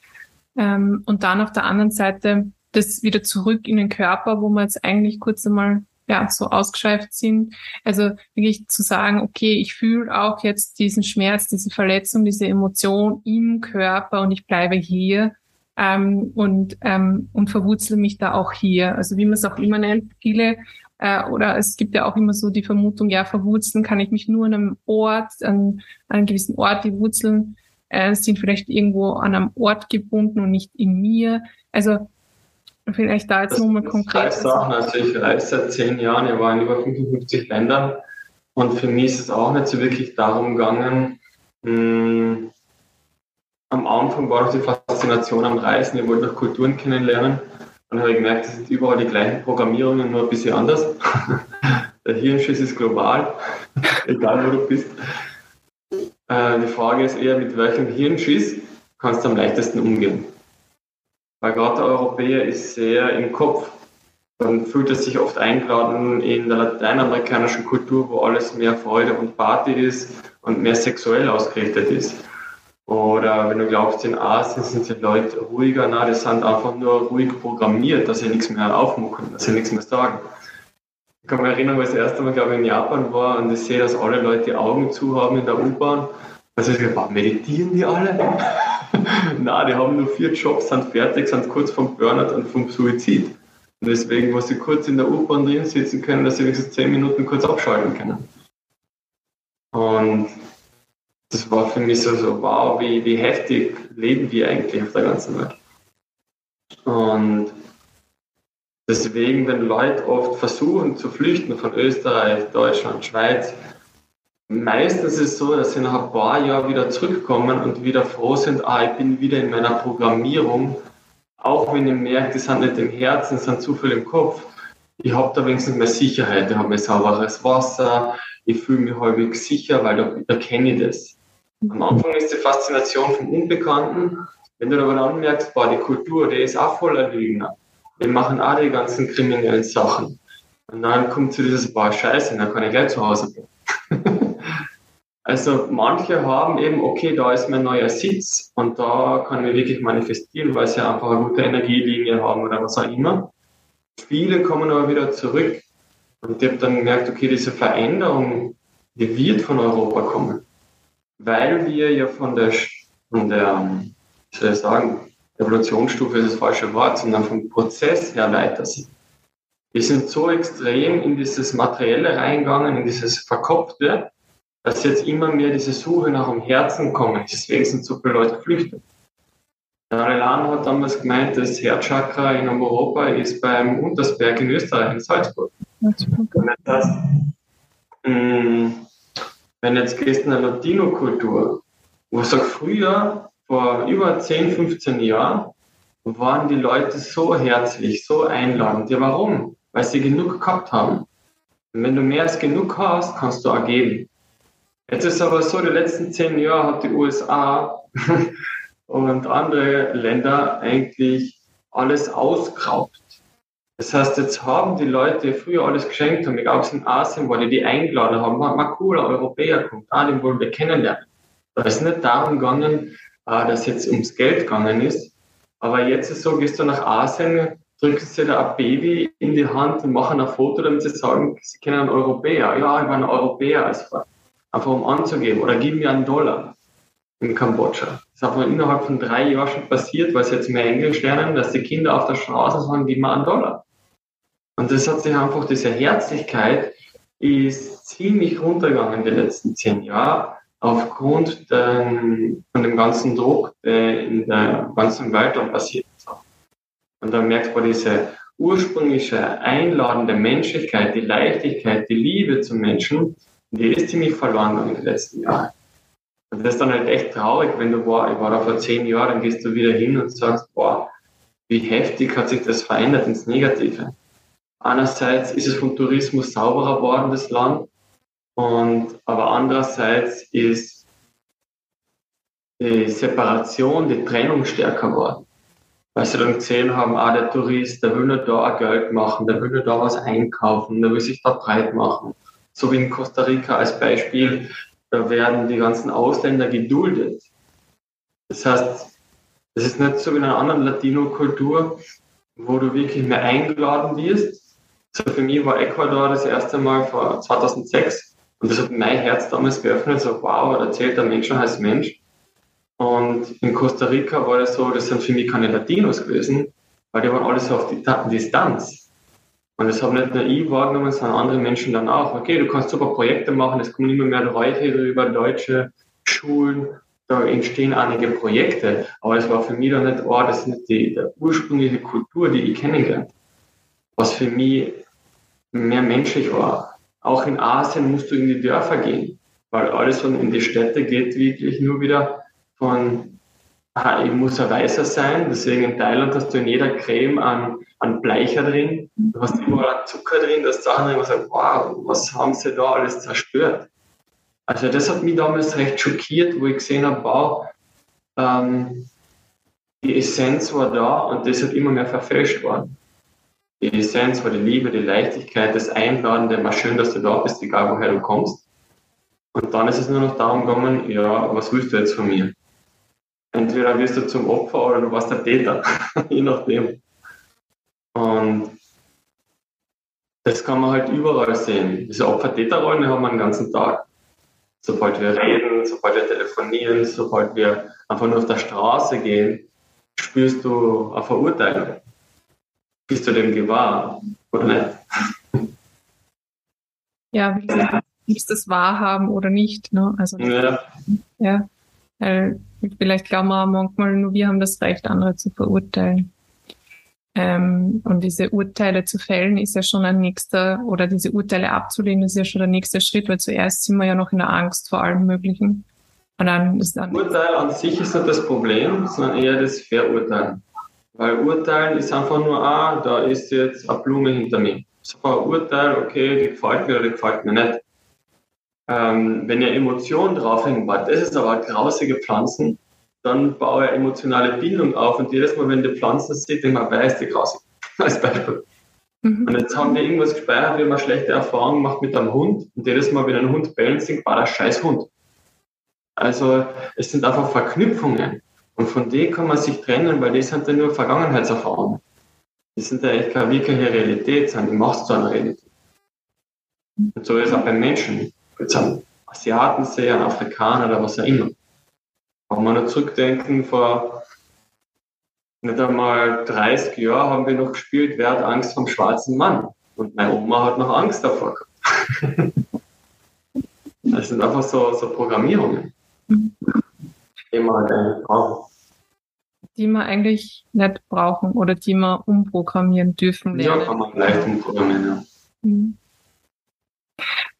Ähm, und dann auf der anderen Seite das wieder zurück in den Körper, wo man jetzt eigentlich kurz einmal ja, so ausgeschweift sind. Also wirklich zu sagen, okay, ich fühle auch jetzt diesen Schmerz, diese Verletzung, diese Emotion im Körper und ich bleibe hier ähm, und, ähm, und verwurzle mich da auch hier. Also wie man es auch immer nennt, viele äh, oder es gibt ja auch immer so die Vermutung, ja, verwurzeln kann ich mich nur an einem Ort, an, an einem gewissen Ort, die Wurzeln äh, sind vielleicht irgendwo an einem Ort gebunden und nicht in mir. Also Vielleicht da jetzt nochmal konkret. Sachen. Also ich reise seit zehn Jahren, ich war in über 55 Ländern und für mich ist es auch nicht so wirklich darum gegangen, mh, hm, am Anfang war auch die Faszination am Reisen, ich wollte noch Kulturen kennenlernen und habe gemerkt, es sind überall die gleichen Programmierungen, nur ein bisschen anders. (laughs) Der Hirnschiss ist global, egal wo du bist. Äh, die Frage ist eher, mit welchem Hirnschiss kannst du am leichtesten umgehen? Weil gerade der Europäer ist sehr im Kopf. Man fühlt es sich oft eingeladen in der lateinamerikanischen Kultur, wo alles mehr Freude und Party ist und mehr sexuell ausgerichtet ist. Oder wenn du glaubst, in Asien sind die Leute ruhiger, na, die sind einfach nur ruhig programmiert, dass sie nichts mehr aufmucken, dass sie nichts mehr sagen. Ich kann mich erinnern, als ich das erste Mal, glaube ich, in Japan war und ich sehe, dass alle Leute die Augen zu haben in der U-Bahn. Also ich gedacht, meditieren die alle? (laughs) Nein, die haben nur vier Jobs, sind fertig, sind kurz vom Burnout und vom Suizid. Und deswegen, wo sie kurz in der U-Bahn drin sitzen können, dass sie wenigstens zehn Minuten kurz abschalten können. Und das war für mich so, so wow, wie, wie heftig leben wir eigentlich auf der ganzen Welt. Und deswegen, wenn Leute oft versuchen zu flüchten von Österreich, Deutschland, Schweiz, Meistens ist es so, dass sie nach ein paar Jahren wieder zurückkommen und wieder froh sind, ah, ich bin wieder in meiner Programmierung, auch wenn ich merke, die sind nicht im Herzen, sind zu viel im Kopf. Ich habe da wenigstens mehr Sicherheit, ich habe mehr sauberes Wasser, ich fühle mich häufig sicher, weil da, da kenne ich das. Am Anfang ist die Faszination vom Unbekannten. Wenn du aber dann merkst, boah, die Kultur, die ist auch voller Lügner. Die machen auch die ganzen kriminellen Sachen. Und dann kommt zu dieses, boah, scheiße, dann kann ich gleich zu Hause bleiben. (laughs) Also manche haben eben, okay, da ist mein neuer Sitz und da kann ich wirklich manifestieren, weil sie einfach eine gute Energielinie haben oder was auch immer. Viele kommen aber wieder zurück und ich habe dann gemerkt, okay, diese Veränderung, die wird von Europa kommen, weil wir ja von der, von der, wie soll ich sagen, Evolutionsstufe ist das falsche Wort, sondern vom Prozess her weiter sind. Wir sind so extrem in dieses Materielle reingegangen, in dieses Verkopfte, dass jetzt immer mehr diese Suche nach dem Herzen kommen. Deswegen sind so viele Leute geflüchtet. Lama hat damals gemeint, das Herzchakra in Europa ist beim Untersberg in Österreich, in Salzburg. Das heißt, mm, wenn jetzt gehst in eine Latino-Kultur, wo ich sage, früher, vor über 10, 15 Jahren, waren die Leute so herzlich, so einladend. Ja, warum? Weil sie genug gehabt haben. Und wenn du mehr als genug hast, kannst du auch geben. Jetzt ist aber so, die letzten zehn Jahre hat die USA (laughs) und andere Länder eigentlich alles ausgeraubt. Das heißt, jetzt haben die Leute früher alles geschenkt haben, egal ob es in Asien war, die die eingeladen haben, mal, mal cooler Europäer kommt, ah, den wollen wir kennenlernen. Da ist nicht darum gegangen, äh, dass jetzt ums Geld gegangen ist. Aber jetzt ist so, gehst du nach Asien, drücken sie da ein Baby in die Hand und machen ein Foto, damit sie sagen, sie kennen einen Europäer. Ja, ich war ein Europäer als Vater. Einfach um anzugeben. Oder gib mir einen Dollar in Kambodscha. Das ist einfach innerhalb von drei Jahren schon passiert, weil sie jetzt mehr Englisch lernen, dass die Kinder auf der Straße sagen, gib mir einen Dollar. Und das hat sich einfach, diese Herzlichkeit ist ziemlich runtergegangen die letzten zehn Jahre aufgrund den, von dem ganzen Druck, der in der ganzen Welt dann passiert ist. Und da merkt man diese ursprüngliche, einladende Menschlichkeit, die Leichtigkeit, die Liebe zum Menschen, die ist ziemlich verloren in den letzten Jahren. Und das ist dann halt echt traurig, wenn du, boah, ich war da vor zehn Jahren, dann gehst du wieder hin und sagst, boah, wie heftig hat sich das verändert ins Negative. Einerseits ist es vom Tourismus sauberer geworden, das Land, und, aber andererseits ist die Separation, die Trennung stärker geworden. Weil sie dann gesehen haben, ah, der Tourist, der will nur da Geld machen, der will nur da was einkaufen, der will sich da breit machen. So wie in Costa Rica als Beispiel, da werden die ganzen Ausländer geduldet. Das heißt, es ist nicht so wie in einer anderen Latino-Kultur, wo du wirklich mehr eingeladen wirst. So für mich war Ecuador das erste Mal vor 2006 und das hat mein Herz damals geöffnet, so wow, da zählt der Mensch schon als Mensch. Und in Costa Rica war das so, das sind für mich keine Latinos gewesen, weil die waren alle so auf Distanz. Und das haben nicht nur ich wahrgenommen, sondern andere Menschen dann auch. Okay, du kannst super Projekte machen, es kommen immer mehr Leute über deutsche Schulen, da entstehen einige Projekte. Aber es war für mich dann nicht, oh, das ist nicht die, die ursprüngliche Kultur, die ich kennengelernt Was für mich mehr menschlich war. Auch in Asien musst du in die Dörfer gehen, weil alles von in die Städte geht wirklich nur wieder von, aha, ich muss ein Weißer sein, deswegen in Thailand hast du in jeder Creme einen, einen Bleicher drin, du hast überall Zucker drin, das Sachen drin, wo sagt, wow, was haben sie da alles zerstört? Also das hat mich damals recht schockiert, wo ich gesehen habe, wow, ähm, die Essenz war da und das hat immer mehr verfälscht worden die Essenz war die Liebe, die Leichtigkeit, das Einladende, mal schön, dass du da bist, egal woher du kommst. Und dann ist es nur noch darum gegangen, ja, was willst du jetzt von mir? Entweder wirst du zum Opfer oder du warst der Täter, (laughs) je nachdem. Und das kann man halt überall sehen. Diese Opfer-Täter-Rollen haben wir den ganzen Tag. Sobald wir reden, sobald wir telefonieren, sobald wir einfach nur auf der Straße gehen, spürst du eine Verurteilung bist du dem gewahr oder nicht? Ja, wie gesagt, ist das wahrhaben oder nicht. Ne? Also, ja. ja. Weil vielleicht glauben wir manchmal, nur wir haben das Recht, andere zu verurteilen. Ähm, und diese Urteile zu fällen ist ja schon ein nächster, oder diese Urteile abzulehnen ist ja schon der nächste Schritt, weil zuerst sind wir ja noch in der Angst vor allem Möglichen. Und dann ist dann Urteil an sich ist nicht das Problem, sondern eher das Verurteilen. Weil Urteilen ist einfach nur, ah, da ist jetzt eine Blume hinter mir. So ein Urteil, okay, die gefällt mir oder die gefällt mir nicht. Ähm, wenn ihr Emotionen draufhängen, das ist aber grausige Pflanzen, dann baue ich emotionale Bindung auf und jedes Mal, wenn die Pflanzen sieht, mir, wer ist die grausig? (laughs) Als Beispiel. Mhm. Und jetzt haben wir irgendwas gespeichert, wie man schlechte Erfahrungen macht mit einem Hund und jedes Mal, wenn ein Hund bellen singt, war der scheiß Hund. Also es sind einfach Verknüpfungen. Und von denen kann man sich trennen, weil die sind ja nur Vergangenheitserfahrungen. Die sind ja echt keine wirkliche Realität, sondern die machst du einer Realität. Und so ist es auch beim Menschen. Jetzt Asiaten sehen, einen Afrikaner oder was auch immer. Wenn wir noch zurückdenken, vor nicht einmal 30 Jahren haben wir noch gespielt, wer hat Angst vom schwarzen Mann? Und meine Oma hat noch Angst davor gehabt. (laughs) das sind einfach so, so Programmierungen. Die wir eigentlich brauchen. Die wir eigentlich nicht brauchen oder die wir umprogrammieren dürfen. Lernen. Ja, kann man leicht umprogrammieren, ja. Mhm.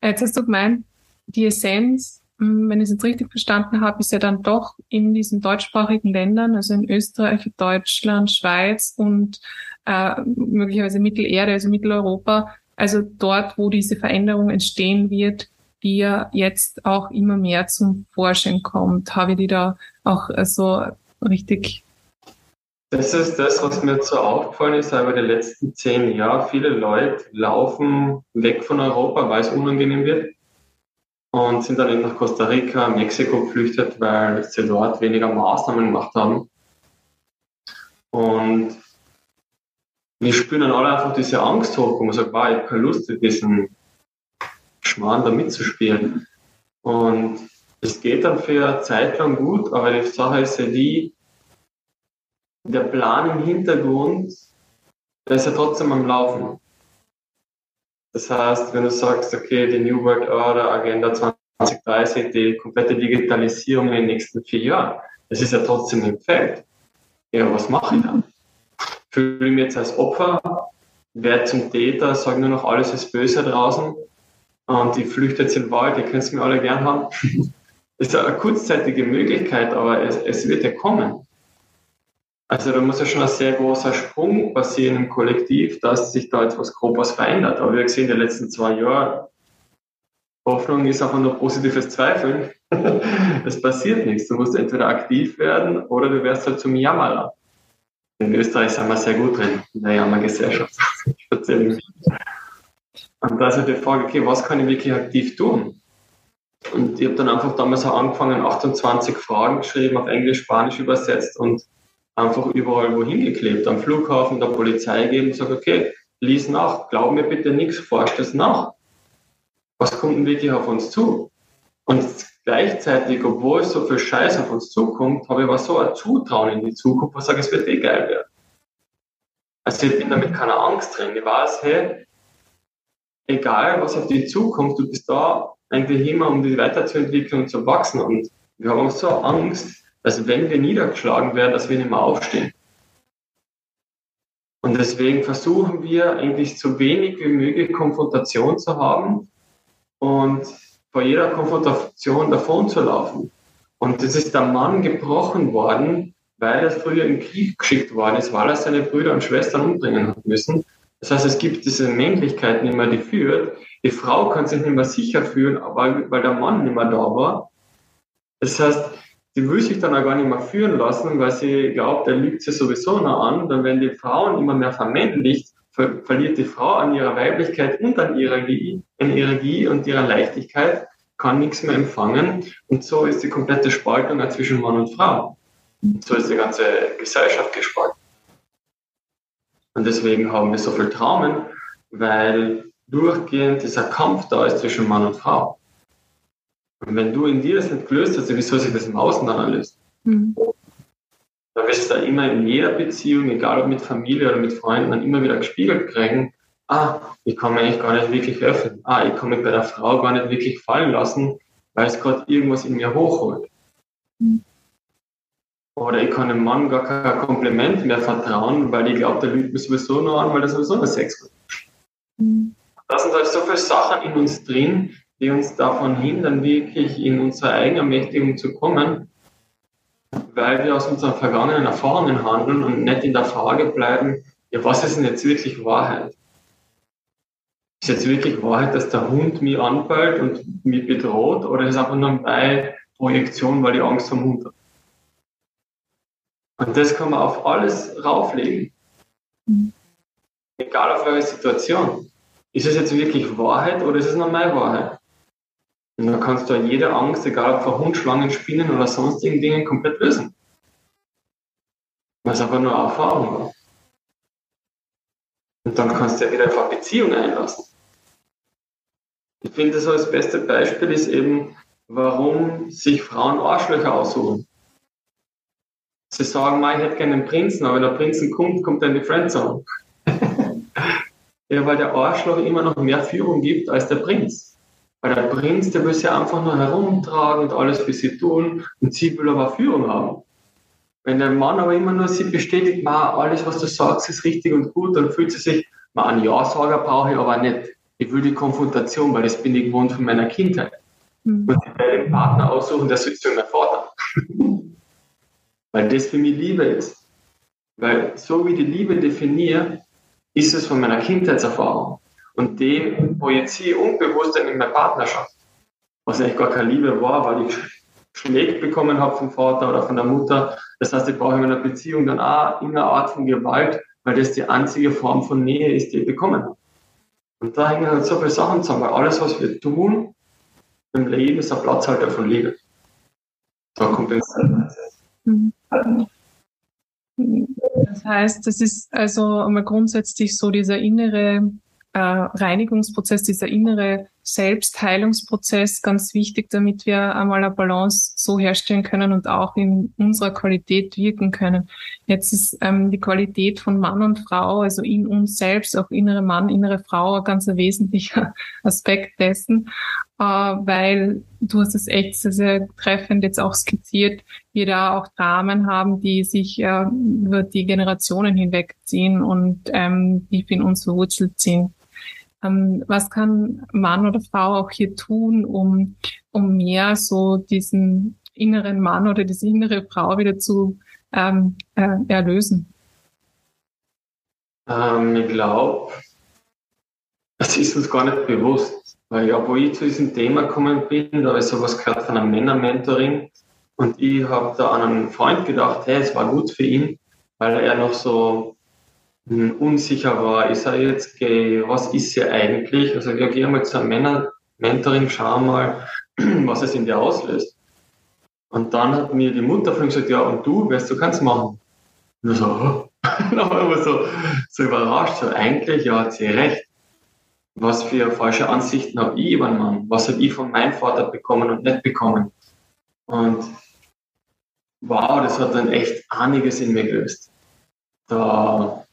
Jetzt hast du gemeint, die Essenz, hm, wenn ich es jetzt richtig verstanden habe, ist ja dann doch in diesen deutschsprachigen Ländern, also in Österreich, Deutschland, Schweiz und äh, möglicherweise Mittelerde, also Mitteleuropa, Also dort, wo diese Veränderung entstehen wird, ja jetzt auch immer mehr zum Vorschein kommt. Habe ich die da auch äh, so richtig das ist das, was mir so aufgefallen ist über die letzten zehn Jahre. Viele Leute laufen weg von Europa, weil es unangenehm wird und sind dann eben nach Costa Rica, Mexiko geflüchtet, weil sie dort weniger Maßnahmen gemacht haben. Und wir spüren dann alle einfach diese Angst hoch, wo man sagt, wow, ich habe keine Lust, mit diesem Schmarrn da mitzuspielen. Und es geht dann für eine Zeit lang gut, aber die Sache ist ja die, der Plan im Hintergrund, der ist ja trotzdem am Laufen. Das heißt, wenn du sagst, okay, die New World Order, Agenda 2030, die komplette Digitalisierung in den nächsten vier Jahren, das ist ja trotzdem im Feld. Ja, was mache ich dann? Fühle ich mich jetzt als Opfer, werde zum Täter, sage nur noch, alles ist böse draußen und ich flüchte jetzt in den Wald, ihr könnt es mir alle gern haben. das (laughs) ist eine kurzzeitige Möglichkeit, aber es, es wird ja kommen. Also da muss ja schon ein sehr großer Sprung passieren im Kollektiv, dass sich da etwas Grobes verändert. Aber wir haben gesehen, in den letzten zwei Jahren, Hoffnung ist einfach nur positives Zweifeln. (laughs) es passiert nichts. Du musst entweder aktiv werden oder du wirst halt zum Jammerer. In Österreich sind wir sehr gut drin, in der Jammergesellschaft. (laughs) erzähle Und da ist halt die Frage, okay, was kann ich wirklich aktiv tun? Und ich habe dann einfach damals auch angefangen, 28 Fragen geschrieben, auf Englisch, Spanisch übersetzt und einfach überall wohin geklebt, am Flughafen, der Polizei geben sage, okay, lies nach, glaub mir bitte nichts, forscht es nach. Was kommt denn wirklich auf uns zu? Und gleichzeitig, obwohl so viel Scheiß auf uns zukommt, habe ich aber so ein Zutrauen in die Zukunft, ich sage, es wird eh geil werden. Also ich bin damit keiner Angst drin. Ich weiß, hey, egal was auf dich zukommt, du bist da eigentlich immer, um dich weiterzuentwickeln und zu wachsen. Und wir haben so Angst, dass wenn wir niedergeschlagen werden, dass wir nicht mehr aufstehen. Und deswegen versuchen wir eigentlich so wenig wie möglich Konfrontation zu haben und vor jeder Konfrontation davon zu laufen. Und das ist der Mann gebrochen worden, weil er früher in den Krieg geschickt worden ist, weil er seine Brüder und Schwestern umbringen hat müssen. Das heißt, es gibt diese Männlichkeit nicht mehr, die führt. Die Frau kann sich nicht mehr sicher fühlen, weil, weil der Mann nicht mehr da war. Das heißt, sie will sich dann auch gar nicht mehr führen lassen, weil sie glaubt, er lügt sie sowieso noch an. Dann werden die Frauen immer mehr vermännlicht, ver verliert die Frau an ihrer Weiblichkeit und an ihrer Energie und ihrer Leichtigkeit, kann nichts mehr empfangen. Und so ist die komplette Spaltung zwischen Mann und Frau. So ist die ganze Gesellschaft gespalten. Und deswegen haben wir so viel Traumen, weil durchgehend dieser Kampf da ist zwischen Mann und Frau. Und wenn du in dir das nicht gelöst hast, wie soll sich das im Außen dann lösen? Mhm. Da wirst du da immer in jeder Beziehung, egal ob mit Familie oder mit Freunden, dann immer wieder gespiegelt kriegen, ah, ich kann mich eigentlich gar nicht wirklich öffnen. Ah, ich kann mich bei der Frau gar nicht wirklich fallen lassen, weil es gerade irgendwas in mir hochholt. Mhm. Oder ich kann dem Mann gar kein Kompliment mehr vertrauen, weil ich glaube, der lügt mich sowieso nur an, weil er sowieso nur Sex hat. Mhm. Da sind halt so viele Sachen in uns drin, die uns davon hindern, wirklich in unsere Eigenermächtigung zu kommen, weil wir aus unseren vergangenen Erfahrungen handeln und nicht in der Frage bleiben, ja, was ist denn jetzt wirklich Wahrheit? Ist jetzt wirklich Wahrheit, dass der Hund mich anbellt und mich bedroht oder ist es einfach nur eine Projektion, weil ich Angst vor dem Hund habe? Und das kann man auf alles rauflegen. Egal auf welche Situation. Ist es jetzt wirklich Wahrheit oder ist es nur meine Wahrheit? Und dann kannst du jede Angst, egal ob vor Hund, Schlangen, Spinnen oder sonstigen Dingen, komplett lösen. Was einfach nur Erfahrung war. Und dann kannst du ja wieder auf eine Beziehung einlassen. Ich finde, so das beste Beispiel ist eben, warum sich Frauen Arschlöcher aussuchen. Sie sagen, ich hätte gerne einen Prinzen, aber wenn der Prinzen kommt, kommt in die Friendzone. (laughs) ja, weil der Arschloch immer noch mehr Führung gibt als der Prinz. Weil der Prinz, der will sie einfach nur herumtragen und alles für sie tun und sie will aber Führung haben. Wenn der Mann aber immer nur sie bestätigt, ma, alles, was du sagst, ist richtig und gut, dann fühlt sie sich, ma, einen Ja-Sager brauche ich aber nicht. Ich will die Konfrontation, weil das bin ich gewohnt von meiner Kindheit. Mhm. Und ich werde den Partner aussuchen, der sitzt für mein Vater. (laughs) weil das für mich Liebe ist. Weil so wie die Liebe definiere, ist es von meiner Kindheitserfahrung. Und die projiziere ich unbewusst in meine Partnerschaft. Was eigentlich gar keine Liebe war, weil ich Schläge bekommen habe vom Vater oder von der Mutter. Das heißt, ich brauche in einer Beziehung dann auch eine Art von Gewalt, weil das die einzige Form von Nähe ist, die ich bekommen habe. Und da hängen halt so viele Sachen zusammen, weil alles, was wir tun im Leben, ist ein Platzhalter von Liebe. Da kommt mhm. Das heißt, das ist also einmal grundsätzlich so dieser innere äh, Reinigungsprozess, dieser innere Selbstheilungsprozess ganz wichtig, damit wir einmal eine Balance so herstellen können und auch in unserer Qualität wirken können. Jetzt ist ähm, die Qualität von Mann und Frau, also in uns selbst, auch innere Mann, innere Frau, ein ganz wesentlicher (laughs) Aspekt dessen, äh, weil du hast es echt sehr, sehr treffend jetzt auch skizziert, wir da auch Dramen haben, die sich äh, über die Generationen hinwegziehen und ähm, die in uns verwurzelt sind. Ähm, was kann Mann oder Frau auch hier tun, um, um mehr so diesen inneren Mann oder diese innere Frau wieder zu ähm, äh, erlösen? Ähm, ich glaube, es ist uns gar nicht bewusst. Weil ja, wo ich zu diesem Thema gekommen bin, da habe ich sowas gehört von einem Männermentoring und ich habe da an einen Freund gedacht, hey, es war gut für ihn, weil er noch so unsicher war, ist er jetzt gay, was ist sie eigentlich? Also ja, geh mal zu einem Männer-Mentoring, schau mal, (clears throat) was es in dir auslöst. Und dann hat mir die Mutter von ihm gesagt, ja, und du, weißt du, kannst machen. Und ich so, oh. (laughs) war so, so überrascht, so eigentlich, ja, hat sie recht. Was für falsche Ansichten habe ich über einen Mann? Was habe ich von meinem Vater bekommen und nicht bekommen? Und wow, das hat dann echt einiges in mir gelöst. Da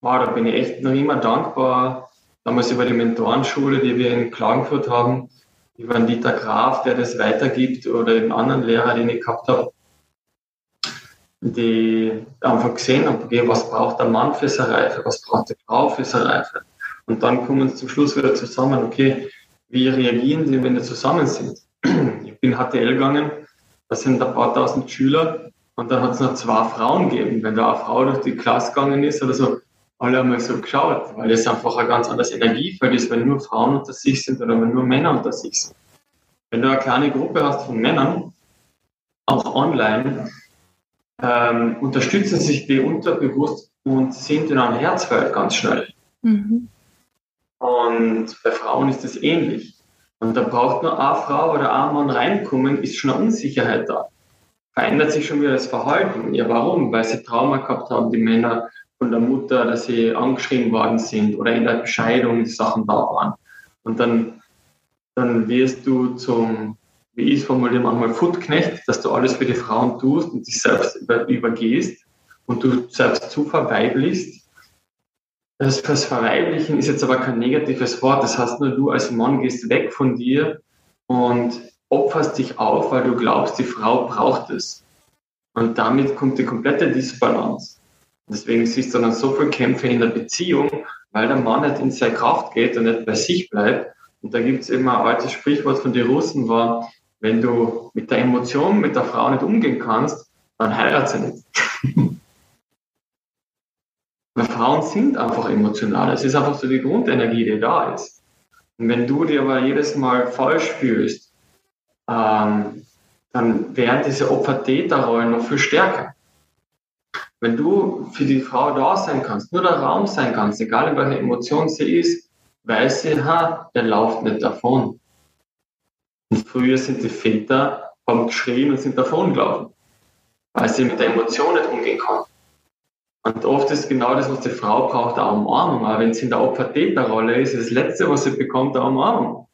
wow, da bin ich echt noch immer dankbar. Damals über die Mentorenschule, die wir in Klagenfurt haben, über einen Dieter Graf, der das weitergibt, oder einen anderen Lehrer, den ich gehabt habe, die einfach gesehen haben, okay, was braucht der Mann für seine Reife, was braucht die Frau für seine Reife. Und dann kommen sie zum Schluss wieder zusammen, okay, wie reagieren die, wenn die zusammen sind? Ich bin HTL gegangen, da sind ein paar tausend Schüler und dann hat es noch zwei Frauen gegeben. Wenn da eine Frau durch die Klasse gegangen ist oder so, alle einmal so geschaut, weil das einfach ein ganz anderes Energiefeld ist, wenn nur Frauen unter sich sind oder wenn nur Männer unter sich sind. Wenn du eine kleine Gruppe hast von Männern, auch online, ähm, unterstützen sich die unterbewusst und sind in einem Herzfeld ganz schnell. Mhm. Und bei Frauen ist es ähnlich. Und da braucht nur eine Frau oder ein Mann reinkommen, ist schon eine Unsicherheit da. Verändert sich schon wieder das Verhalten. Ja, warum? Weil sie Trauma gehabt haben, die Männer, von der Mutter, dass sie angeschrieben worden sind oder in der Bescheidung die Sachen da waren. Und dann, dann wirst du zum, wie ich es formuliere, manchmal Futknecht, dass du alles für die Frauen tust und dich selbst über, übergehst und du selbst zu verweiblichst. Das, das Verweiblichen ist jetzt aber kein negatives Wort. Das heißt nur, du als Mann gehst weg von dir und opferst dich auf, weil du glaubst, die Frau braucht es. Und damit kommt die komplette Disbalance. Deswegen siehst du dann so viele Kämpfe in der Beziehung, weil der Mann nicht in seine Kraft geht und nicht bei sich bleibt. Und da gibt es immer ein altes Sprichwort von den Russen war, wenn du mit der Emotion mit der Frau nicht umgehen kannst, dann heirat sie nicht. (laughs) Weil Frauen sind einfach emotional. Es ist einfach so die Grundenergie, die da ist. Und wenn du dir aber jedes Mal falsch fühlst, ähm, dann werden diese Opfer-Täter-Rollen noch viel stärker. Wenn du für die Frau da sein kannst, nur der Raum sein kannst, egal in welcher Emotion sie ist, weiß sie, ha, der läuft nicht davon. Und früher sind die Väter, haben geschrien und sind davon gelaufen, weil sie mit der Emotion nicht umgehen kann. Und oft ist genau das, was die Frau braucht, eine Umarmung. Aber wenn sie in der Opfer-Täter-Rolle ist, ist das Letzte, was sie bekommt, eine Umarmung.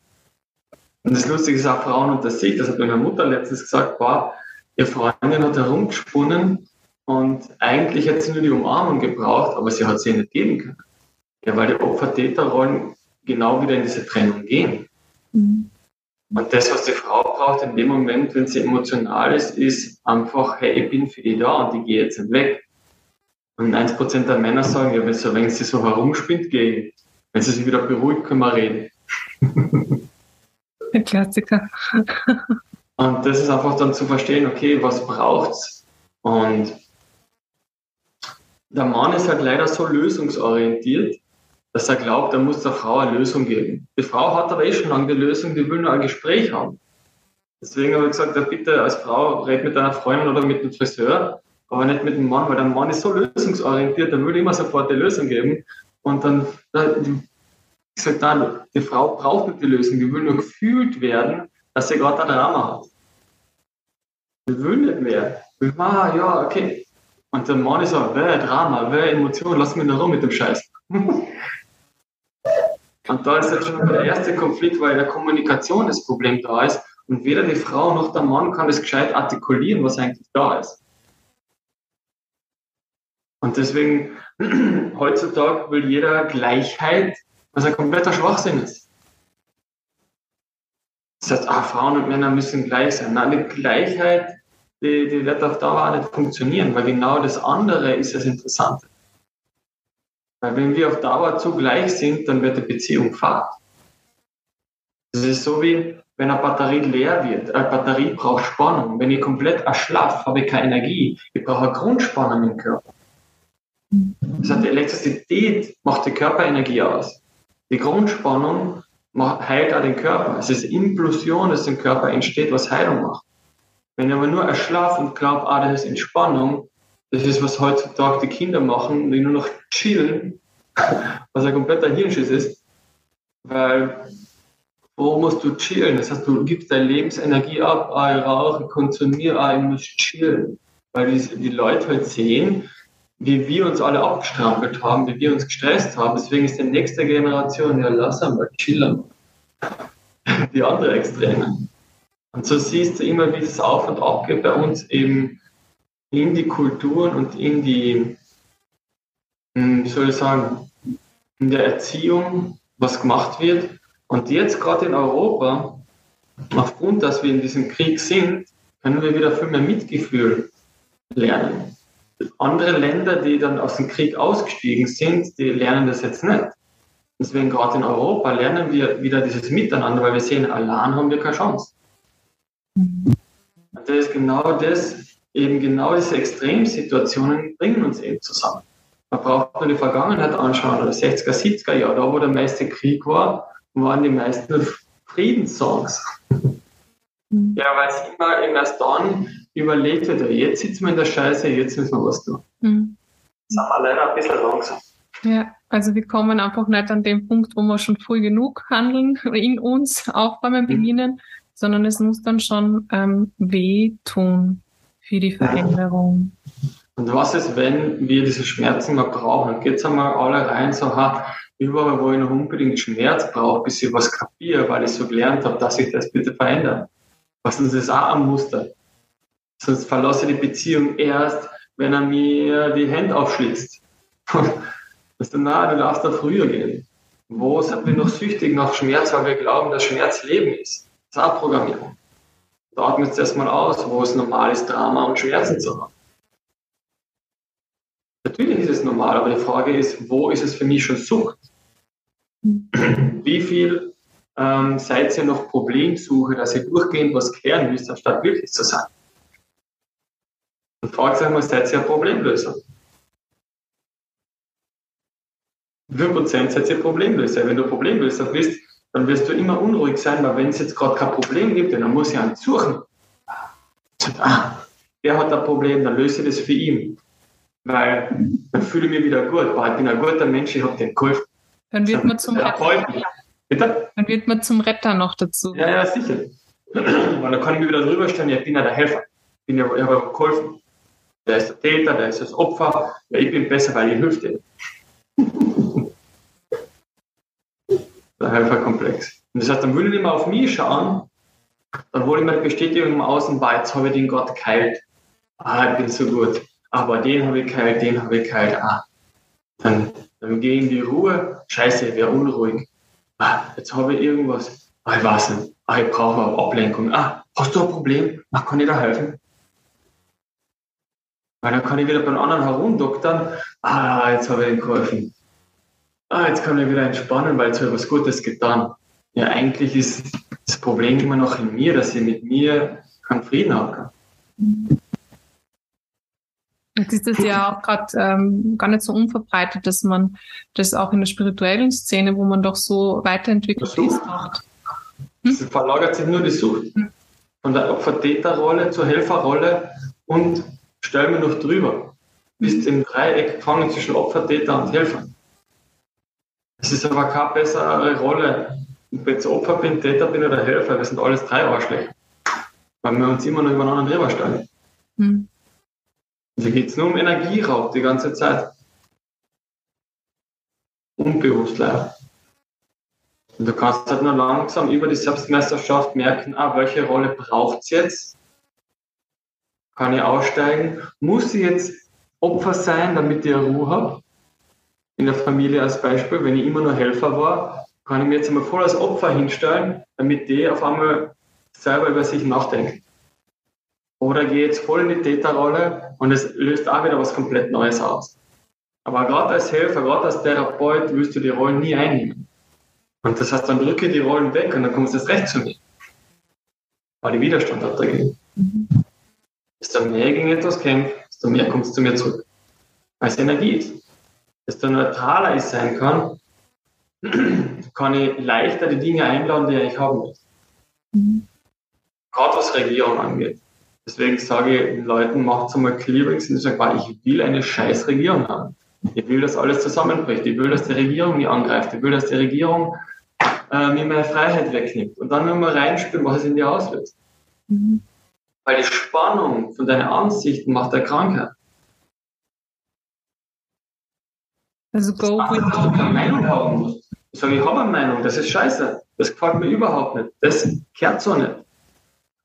Und das Lustige ist auch Frauen unter sich, das hat meine Mutter letztens gesagt, boah, ihr Freundin hat herumgesponnen und eigentlich hätte sie nur die Umarmung gebraucht, aber sie hat sie nicht geben können. Ja, weil die Opfer-Täter-Rollen genau wieder in diese Trennung gehen. Mhm. Und das, was die Frau braucht in dem Moment, wenn sie emotional ist, ist einfach, hey, ich bin für die da und ich gehe jetzt nicht weg. Und 1% der Männer sagen, ja, wenn sie, wenn sie so herumspinnt, gehe ich. Wenn sie sich wieder beruhigt, können wir reden. Ein Klassiker. und das ist einfach dann zu verstehen, okay, was braucht's? Und der Mann ist halt leider so lösungsorientiert, dass er glaubt, er muss der Frau eine Lösung geben. Die Frau hat aber eh schon lange die Lösung, die will nur ein Gespräch haben. Deswegen habe ich gesagt, ja, bitte als Frau red mit deiner Freundin oder mit dem Friseur, aber nicht mit dem Mann, weil der Mann ist so lösungsorientiert, der will immer sofort die Lösung geben. Und dann, ich sage dann, die Frau braucht nicht die Lösung, die will nur gefühlt werden, dass sie gerade ein Drama hat. Die will nicht mehr. Ah, ja, okay. Und der Mann ist so, wer Drama, wer Emotion, lass mich da rum mit dem Scheiß. (laughs) Und da ist jetzt schon der erste Konflikt, weil der Kommunikation das Problem da ist. Und weder die Frau noch der Mann kann das gescheit artikulieren, was eigentlich da ist. Und deswegen, (clears throat) heutzutage will jeder Gleichheit, was ein kompletter Schwachsinn ist. Das heißt, ah, Frauen und Männer müssen gleich sein. Nein, die Gleichheit, die, die wird auf Dauer auch nicht funktionieren, weil genau das andere ist das Interessante. Weil wenn wir auf Dauer zu gleich sind, dann wird die Beziehung fad. Das ist so wie, wenn eine Batterie leer wird. Eine Batterie braucht Spannung. Wenn ich komplett erschlaffe, habe ich keine Energie. Ich brauche eine Grundspannung im Körper. Das heißt, die Elektrizität macht die Körperenergie aus. Die Grundspannung heilt auch den Körper. Es ist Implosion, dass im Körper entsteht, was Heilung macht. Wenn ich aber nur erschlafe und glaube, ah, das ist Entspannung, das ist, was heutzutage die Kinder machen, die nur noch chillen, (laughs) was ein kompletter Hirnschiss ist. Weil, wo musst du chillen? Das heißt, du gibst deine Lebensenergie ab, ah, ich rauche, ich konsumiere, ah, ich muss chillen. Weil die, die Leute halt sehen, wie wir uns alle abgestrampelt haben, wie wir uns gestresst haben. Deswegen ist die nächste Generation, ja, lass einmal chillen. (laughs) Die andere Extreme. Und so siehst du immer, wie es auf und ab geht bei uns eben in die Kulturen und in die, hm, wie soll ich sagen, in der Erziehung, was gemacht wird. Und jetzt gerade in Europa, aufgrund, dass wir in diesem Krieg sind, können wir wieder viel mehr Mitgefühl lernen. Andere Länder, die dann aus dem Krieg ausgestiegen sind, die lernen das jetzt nicht. Deswegen gerade in Europa lernen wir wieder dieses Miteinander, weil wir sehen, allein haben wir keine Chance. Und das ist genau das, eben genau diese Extremsituationen bringen uns eben zusammen. Man braucht nur die Vergangenheit anschauen, oder 60er, 70er Jahre, da wo der meiste Krieg war, waren die meisten Friedenssongs. Mhm. Ja, weil es immer eben erst dann überlegt wird, jetzt sitzen wir in der Scheiße, jetzt müssen wir was tun. Mhm. Das haben wir leider ein bisschen langsam. Ja, also wir kommen einfach nicht an den Punkt, wo wir schon früh genug handeln, in uns aufräumen, mhm. beginnen, mhm. Sondern es muss dann schon ähm, wehtun für die Veränderung. Und was ist, wenn wir diese Schmerzen mal brauchen? Geht es einmal alle rein, so, ha, überall, wo ich noch unbedingt Schmerz brauche, bis ich was kapiere, weil ich so gelernt habe, dass ich das bitte verändert. Was ist das auch ein Muster? Sonst verlasse ich die Beziehung erst, wenn er mir die Hände aufschlitzt. Das ist dann, na, du darfst da früher gehen. Wo sind wir noch süchtig nach Schmerz, weil wir glauben, dass Schmerz Leben ist? Das ist auch Programmierung. Da atmen wir erstmal aus, wo es normal ist, Drama und Schmerzen zu haben. Natürlich ist es normal, aber die Frage ist, wo ist es für mich schon Sucht? Wie viel ähm, seid ihr noch Problemsuche, dass ihr durchgehend was klären müsst, anstatt wirklich zu sein? Und fragt euch mal, seid ihr ein Problemlöser? Wie viel Prozent seid ihr Problemlöser? Wenn du Problemlöser bist, dann wirst du immer unruhig sein, weil wenn es jetzt gerade kein Problem gibt, dann muss ich einen suchen. Ah, der hat ein Problem, dann löse ich das für ihn. Weil dann fühle ich mich wieder gut. Oh, ich bin ein guter Mensch, ich habe den geholfen. Dann wird man zum Retter. Bitte? Dann wird man zum Retter noch dazu. Ja, ja, sicher. (clears throat) Weil dann kann ich mir wieder drüber stellen, ja, ich bin ja der Helfer. Ich, bin ja, ich habe geholfen. Der ist der Täter, der ist das Opfer. Ja, ich bin besser, weil ich hilft der Helferkomplex. Und das heißt, dann will ich mehr auf mich schauen, dann hole ich mir die Bestätigung Außen bei, jetzt habe ich den Gott geheilt. Ah, ich bin so gut. Aber den habe ich geheilt, den habe ich geheilt. Ah, dann, dann gehe ich in die Ruhe. Scheiße, ich wäre unruhig. Ah, jetzt habe ich irgendwas. Ah, ich weiß nicht. Ah, ich brauche Ablenkung. Ah, hast du ein Problem? Ah, kann ich da helfen? Weil dann kann ich wieder beim anderen herumdoktern. Ah, jetzt habe ich den geholfen ah, jetzt kann ich wieder entspannen, weil jetzt habe ich was Gutes getan. Ja, eigentlich ist das Problem immer noch in mir, dass ich mit mir keinen Frieden haben kann. Jetzt ist das ja auch gerade ähm, gar nicht so unverbreitet, dass man das auch in der spirituellen Szene, wo man doch so weiterentwickelt ist, macht. Hm? Es verlagert sich nur die Sucht. Von der Opfer-Täter-Rolle zur Helferrolle und stell mir noch drüber. Bist im Dreieck gefangen zwischen Opfer, Täter und Helfer. Es ist aber keine bessere Rolle, ob ich jetzt Opfer bin, Täter bin oder Helfer. Wir sind alles drei Arschlöcher. Weil wir uns immer noch übereinander drüber stellen. Hm. Da geht es nur um Energieraub die ganze Zeit. Unbewusst leider. Und du kannst halt nur langsam über die Selbstmeisterschaft merken, ah, welche Rolle braucht es jetzt? Kann ich aussteigen? Muss ich jetzt Opfer sein, damit ich Ruhe habe? In der Familie als Beispiel, wenn ich immer nur Helfer war, kann ich mir jetzt einmal voll als Opfer hinstellen, damit die auf einmal selber über sich nachdenken. Oder gehe jetzt voll in die Täterrolle und es löst auch wieder was komplett Neues aus. Aber gerade als Helfer, gerade als Therapeut willst du die Rollen nie einnehmen. Und das heißt, dann drücke die Rollen weg und dann kommst du erst recht zu mir. Weil ich Widerstand habe dagegen. Mhm. Desto mehr gegen etwas kämpft, desto mehr kommst du zu mir zurück. Weil es Energie ist. Desto neutraler ich sein kann, (clears throat) kann ich leichter die Dinge einladen, die ich haben will. Mhm. Gerade was Regierung angeht. Deswegen sage ich den Leuten, macht einmal Clearings und sagt, ich will eine scheiß Regierung haben. Ich will, dass alles zusammenbricht. Ich will, dass die Regierung mich angreift. Ich will, dass die Regierung äh, mir meine Freiheit wegnimmt. Und dann nur mal reinspüren, was es in dir auslöst. Mhm. Weil die Spannung von deinen Ansichten macht der Krankheit. Also go with du keine Meinung haben musst. Ich sage, ich habe eine Meinung, das ist scheiße. Das gefällt mir überhaupt nicht. Das gehört so nicht.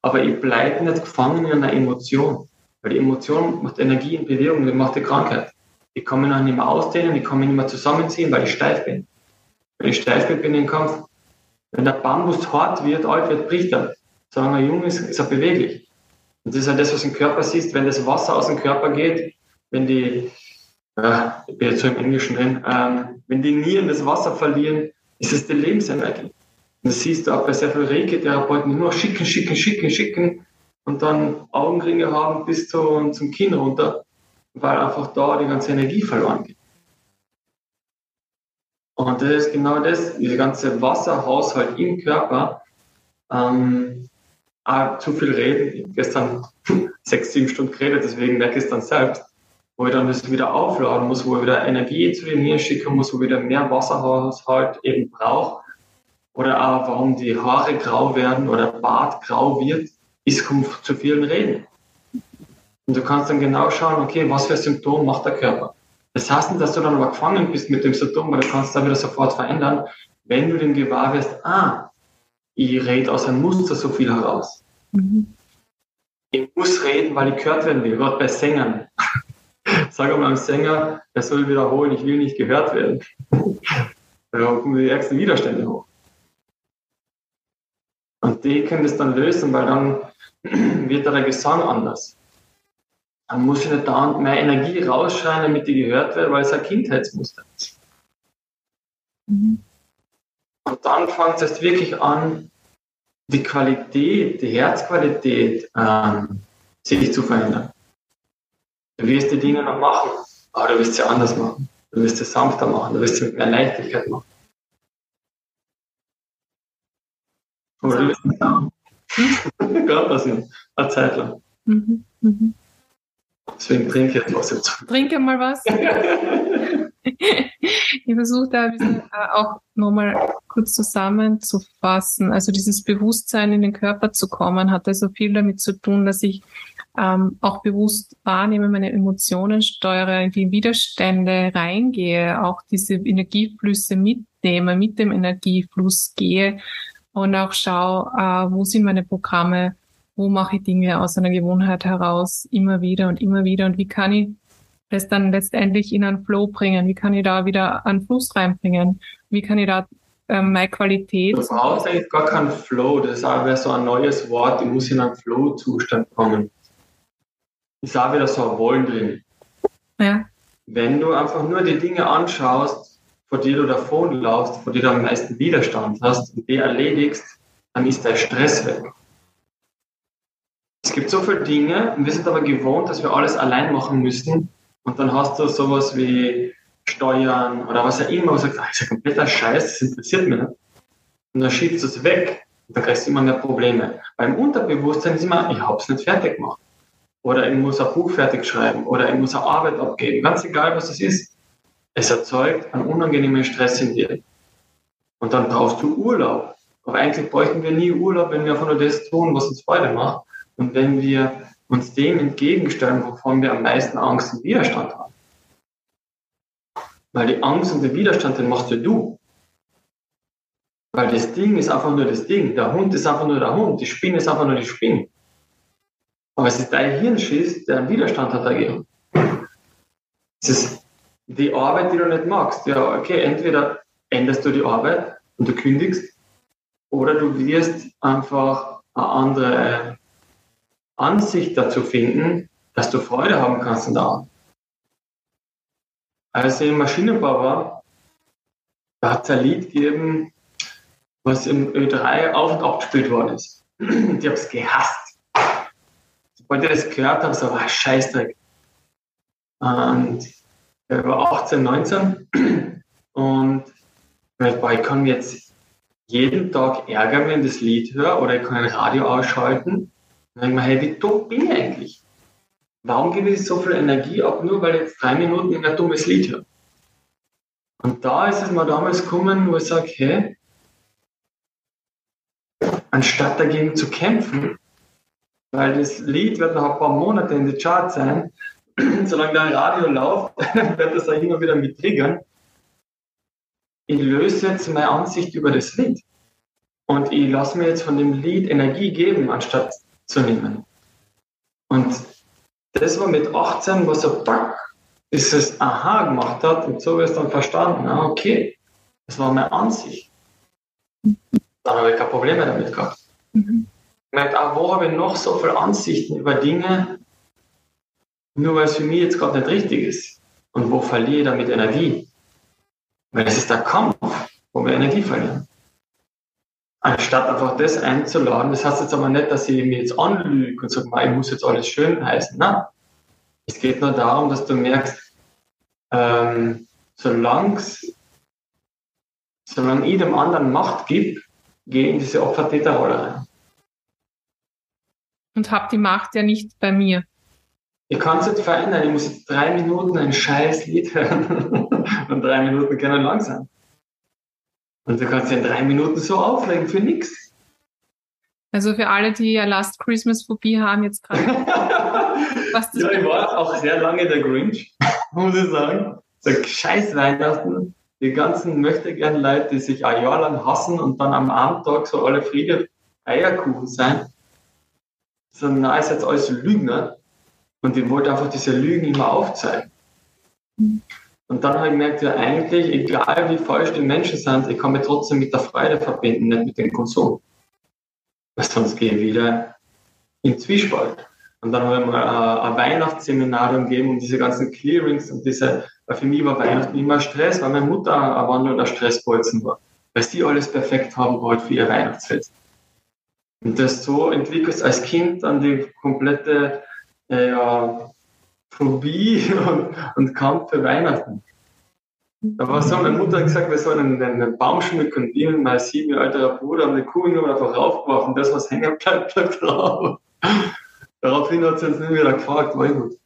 Aber ich bleibe nicht gefangen in einer Emotion. Weil die Emotion macht Energie in Bewegung, die macht die Krankheit. Ich kann mich noch nicht mehr ausdehnen, ich kann mich nicht mehr zusammenziehen, weil ich steif bin. Wenn ich steif bin, bin ich im Kampf. Wenn der Bambus hart wird, alt wird, bricht er. Solange er jung ist, ist er beweglich. Und das ist ja das, was im Körper siehst, wenn das Wasser aus dem Körper geht, wenn die, äh, ich bin jetzt so im Englischen drin, ähm, wenn die Nieren das Wasser verlieren, ist es die Lebensenergie. Das siehst du auch bei sehr vielen Reiki-Therapeuten, nur schicken, schicken, schicken, schicken und dann Augenringe haben bis zu, zum Kinn runter, weil einfach da die ganze Energie verloren geht. Und das ist genau das, dieser ganze Wasserhaushalt im Körper. Ähm, zu viel reden. Ich habe gestern (laughs) sechs, sieben Stunden geredet, deswegen merke ich es dann selbst, wo ich dann das wieder aufladen muss, wo ich wieder Energie zu den Nieren schicken muss, wo ich wieder mehr Wasserhaushalt eben brauche oder auch warum die Haare grau werden oder Bart grau wird, ist zu vielen Reden. Und du kannst dann genau schauen, okay, was für Symptom macht der Körper. Das heißt nicht, dass du dann aber gefangen bist mit dem Symptom, weil du kannst da wieder sofort verändern, wenn du dem gewahr wirst, ah, ich rede aus einem Muster so viel heraus. Mhm. Ich muss reden, weil ich gehört werden will, gerade bei Sängern. (laughs) Sag mal einem Sänger, er soll wiederholen, ich will nicht gehört werden. da kommen die ärgsten Widerstände hoch. Und die können das dann lösen, weil dann (clears throat) wird der Gesang anders. Dann muss ich nicht da mehr Energie rausschreien, damit die gehört wird, weil es ein Kindheitsmuster ist. Mhm. Und dann fängt es wirklich an, die Qualität, die Herzqualität ähm, sich zu verändern. Du wirst die Dinge noch machen, aber du wirst sie anders machen. Du wirst sie sanfter machen, du wirst sie mit mehr Leichtigkeit machen. Oder du wirst (laughs) Gerade passieren. Eine Zeit lang. Mhm. Mhm. Deswegen trinke ich jetzt was jetzt. Trinke mal was. (laughs) ich versuche da äh, auch nochmal kurz zusammenzufassen. Also dieses Bewusstsein in den Körper zu kommen, hat also viel damit zu tun, dass ich ähm, auch bewusst wahrnehme, meine Emotionen steuere, in die Widerstände reingehe, auch diese Energieflüsse mitnehme, mit dem Energiefluss gehe und auch schaue, äh, wo sind meine Programme, wo mache ich Dinge aus einer Gewohnheit heraus, immer wieder und immer wieder und wie kann ich das dann letztendlich in einen Flow bringen, wie kann ich da wieder einen Fluss reinbringen, wie kann ich da ähm, meine Qualität... Du brauchst eigentlich gar keinen Flow, das ist auch so ein neues Wort, ich muss in einen Flow-Zustand kommen. Ist auch wieder so ein Wollen drin. Ja. Wenn du einfach nur die Dinge anschaust, vor dir du davonlaufst, vor dir du am meisten Widerstand hast und die erledigst, dann ist der Stress weg. Es gibt so viele Dinge und wir sind aber gewohnt, dass wir alles allein machen müssen. Und dann hast du sowas wie Steuern oder was auch immer, wo du sagst, das ist ja kompletter Scheiß, das interessiert mich nicht. Und dann schiebst du es weg und dann kriegst du immer mehr Probleme. Beim Unterbewusstsein ist immer, ich habe es nicht fertig gemacht. Oder ich muss ein Buch fertig schreiben oder ich muss eine Arbeit abgeben. Ganz egal, was es ist. Es erzeugt einen unangenehmen Stress in dir. Und dann brauchst du Urlaub. Aber eigentlich bräuchten wir nie Urlaub, wenn wir einfach nur das tun, was uns Freude macht. Und wenn wir uns dem entgegenstellen, wovon wir am meisten Angst und Widerstand haben. Weil die Angst und der Widerstand, den machst ja du. Weil das Ding ist einfach nur das Ding. Der Hund ist einfach nur der Hund. Die Spinne ist einfach nur die Spinne. Aber es ist dein Hirnschiss, der einen Widerstand hat dagegen. Es ist die Arbeit, die du nicht magst. Ja, okay, entweder änderst du die Arbeit und du kündigst, oder du wirst einfach eine andere Ansicht dazu finden, dass du Freude haben kannst daran. Als ich im Maschinenbau war, da hat es ein Lied gegeben, was im Ö3 auf und abgespielt worden ist. Und ich habe es gehasst. Sobald ich das gehört habe, so war ah, Scheißdreck. Und ich war 18, 19 und ich kann mich jetzt jeden Tag ärgern, wenn ich das Lied höre oder ich kann ein Radio ausschalten. Dann denke ich mir, hey, wie dumm bin ich eigentlich? Warum gebe ich so viel Energie ab, nur weil ich jetzt drei Minuten in ein dummes Lied höre? Und da ist es mir damals gekommen, wo ich sage, hey, anstatt dagegen zu kämpfen, weil das Lied wird noch ein paar Monate in die Charts sein, (clears throat) solange da Radio läuft, (laughs) wird das auch immer wieder mit triggern. Ich löse jetzt meine Ansicht über das Lied. Und ich lasse mir jetzt von dem Lied Energie geben, anstatt zu nehmen. Und das war mit 18, was so pack, ist es Aha gemacht hat und so wirst dann verstanden, ah, okay, das war meine Ansicht. Dann habe ich keine Probleme damit gehabt. Mhm. Ich merke, ah, wo habe ich noch so viele Ansichten über Dinge, nur weil es für mich jetzt gerade nicht richtig ist? Und wo verliere ich damit Energie? Weil es ist der Kampf, wo wir Energie verlieren. Anstatt einfach das einzuladen, das heißt jetzt aber nicht, dass ich mir jetzt anlüge und sage, ich muss jetzt alles schön heißen. Nein. Es geht nur darum, dass du merkst, ähm, solange solange ich dem anderen Macht gebe, gehe in diese Opfertäterrolle rein. Und hab die Macht ja nicht bei mir. Ich kann es nicht verändern. Ich muss jetzt drei Minuten ein scheiß Lied hören. (laughs) Und drei Minuten können lang sein. Und du kannst in drei Minuten so aufregen für nichts. Also für alle, die ja Last Christmas Phobie haben jetzt gerade. (laughs) was das ja, ich war auch sehr lange der Grinch, (laughs) muss ich sagen. So scheiß Weihnachten. Die ganzen möchte gern Leute, die sich ein Jahr lang hassen und dann am Abendtag so alle Friede Eierkuchen sein. So, na, ist jetzt alles Lügner. Und ich wollte einfach diese Lügen immer aufzeigen. Mhm. Und dann habe ich gemerkt, ja eigentlich, egal wie falsch die Menschen sind, ich kann mich trotzdem mit der Freude verbinden, nicht mit dem Konsum. Weil sonst gehe ich wieder in Zwiespalt. Und dann habe ich mal ein Weihnachtsseminar gegeben um diese ganzen Clearings und diese, weil für mich war Weihnachten immer Stress, weil meine Mutter ein wandelnder Stressbolzen war. Weil sie alles perfekt haben wollte für ihr Weihnachtsfest. Und das so entwickelt als Kind dann die komplette äh, Phobie und, und Kampf für Weihnachten. Da war so, meine Mutter hat gesagt, wir sollen einen, einen Baum schmücken und mein sieben Jahre Bruder haben eine Kuhjunge einfach raufgeworfen. Das, was hängen bleibt, bleibt (laughs) drauf. Daraufhin hat sie uns nie wieder gefragt, war gut.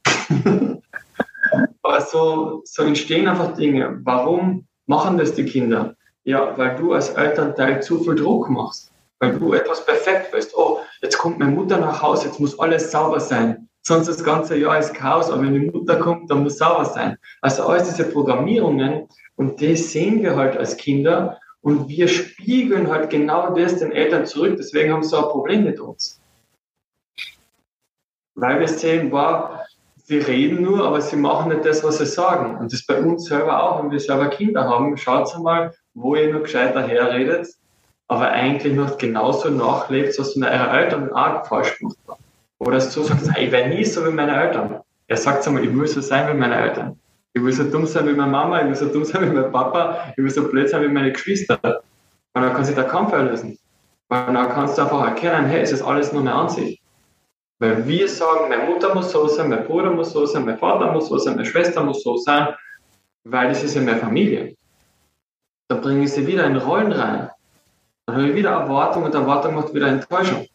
(laughs) Aber so, so entstehen einfach Dinge. Warum machen das die Kinder? Ja, weil du als Elternteil zu viel Druck machst. Weil du etwas perfekt willst. Oh, jetzt kommt meine Mutter nach Hause, jetzt muss alles sauber sein sonst das ganze Jahr ist Chaos, aber wenn die Mutter kommt, dann muss sauber sein. Also alles diese Programmierungen und das sehen wir halt als Kinder und wir spiegeln halt genau das den Eltern zurück. Deswegen haben sie auch ein Problem mit uns. Weil wir sehen, wow, sie reden nur, aber sie machen nicht das, was sie sagen. Und das bei uns selber auch, wenn wir selber Kinder haben. Schaut mal, wo ihr nur gescheiter herredet, aber eigentlich noch genauso nachlebt, was von euren Eltern auch falsch gemacht haben. Oder so sagt, ich werde nie so wie meine Eltern. Er sagt einmal, ich will so sein wie meine Eltern. Ich will so dumm sein wie meine Mama, ich will so dumm sein wie mein Papa, ich will so blöd sein wie meine Geschwister. Und dann kann sich der Kampf erlösen. Und dann kannst du einfach erkennen, hey, es ist alles nur eine Ansicht. Weil wir sagen, meine Mutter muss so sein, mein Bruder muss so sein, mein Vater muss so sein, meine Schwester muss so sein, weil das ist ja meine Familie. Da bringe ich sie wieder in Rollen rein. Dann habe ich wieder Erwartung und Erwartung macht wieder Enttäuschung.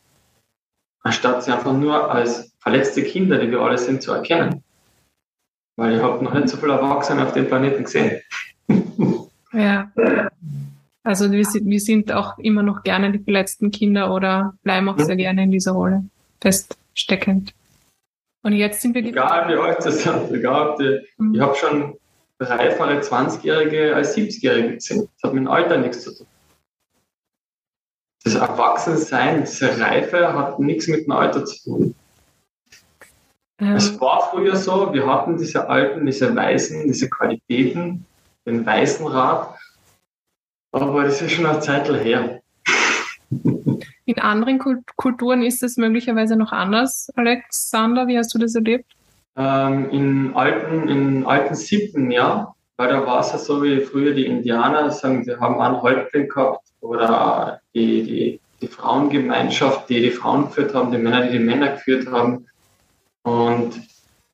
Anstatt sie einfach nur als verletzte Kinder, die wir alle sind, zu erkennen. Weil ich habe noch nicht so viele Erwachsene auf dem Planeten gesehen. (laughs) Ja. Also wir sind, wir sind auch immer noch gerne die verletzten Kinder oder bleiben auch sehr gerne in dieser Rolle feststeckend. Und jetzt sind wir Egal wie alt das sind, egal ob die, mhm. ich habe schon dreifache 20-Jährige als 70-Jährige gesehen. Das hat mit dem Alter nichts zu tun. Das Erwachsensein, diese Reife hat nichts mit dem Alter zu tun. Ähm. Es war früher so, wir hatten diese alten, diese weißen, diese Qualitäten, den weißen Rat, aber das ist schon eine Zeit her. In anderen Kulturen ist es möglicherweise noch anders. Alexander, wie hast du das erlebt? Ähm, in alten, in alten Sippen, ja. Weil da war es ja so wie früher die Indianer, sagen, die haben einen Häuptling gehabt oder die, die, die Frauengemeinschaft, die die Frauen geführt haben, die Männer, die die Männer geführt haben. Und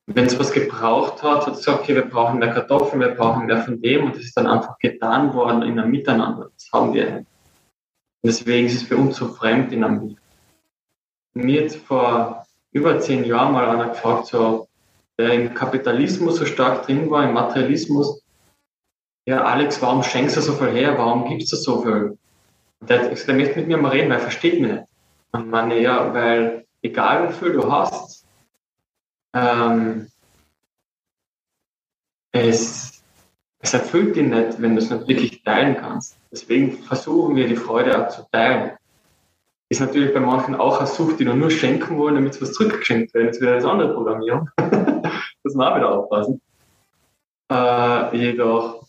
wenn es was gebraucht hat, hat es gesagt, okay, wir brauchen mehr Kartoffeln, wir brauchen mehr von dem und das ist dann einfach getan worden in einem Miteinander. Das haben wir. Deswegen ist es für uns so fremd in einem Mir jetzt vor über zehn Jahren mal einer gefragt, so, der im Kapitalismus so stark drin war, im Materialismus, ja, Alex, warum schenkst du so viel her? Warum gibst du so viel? Und der, möchte mit mir mal reden, weil er versteht mich nicht. Und meine, ja, weil egal wie viel du hast, ähm, es, es erfüllt dich nicht, wenn du es nicht wirklich teilen kannst. Deswegen versuchen wir die Freude auch zu teilen. Ist natürlich bei manchen auch eine Sucht, die nur schenken wollen, damit es was zurückgeschenkt wird. Jetzt wieder eine andere Programmierung. (laughs) das muss man auch wieder aufpassen. Äh, jedoch,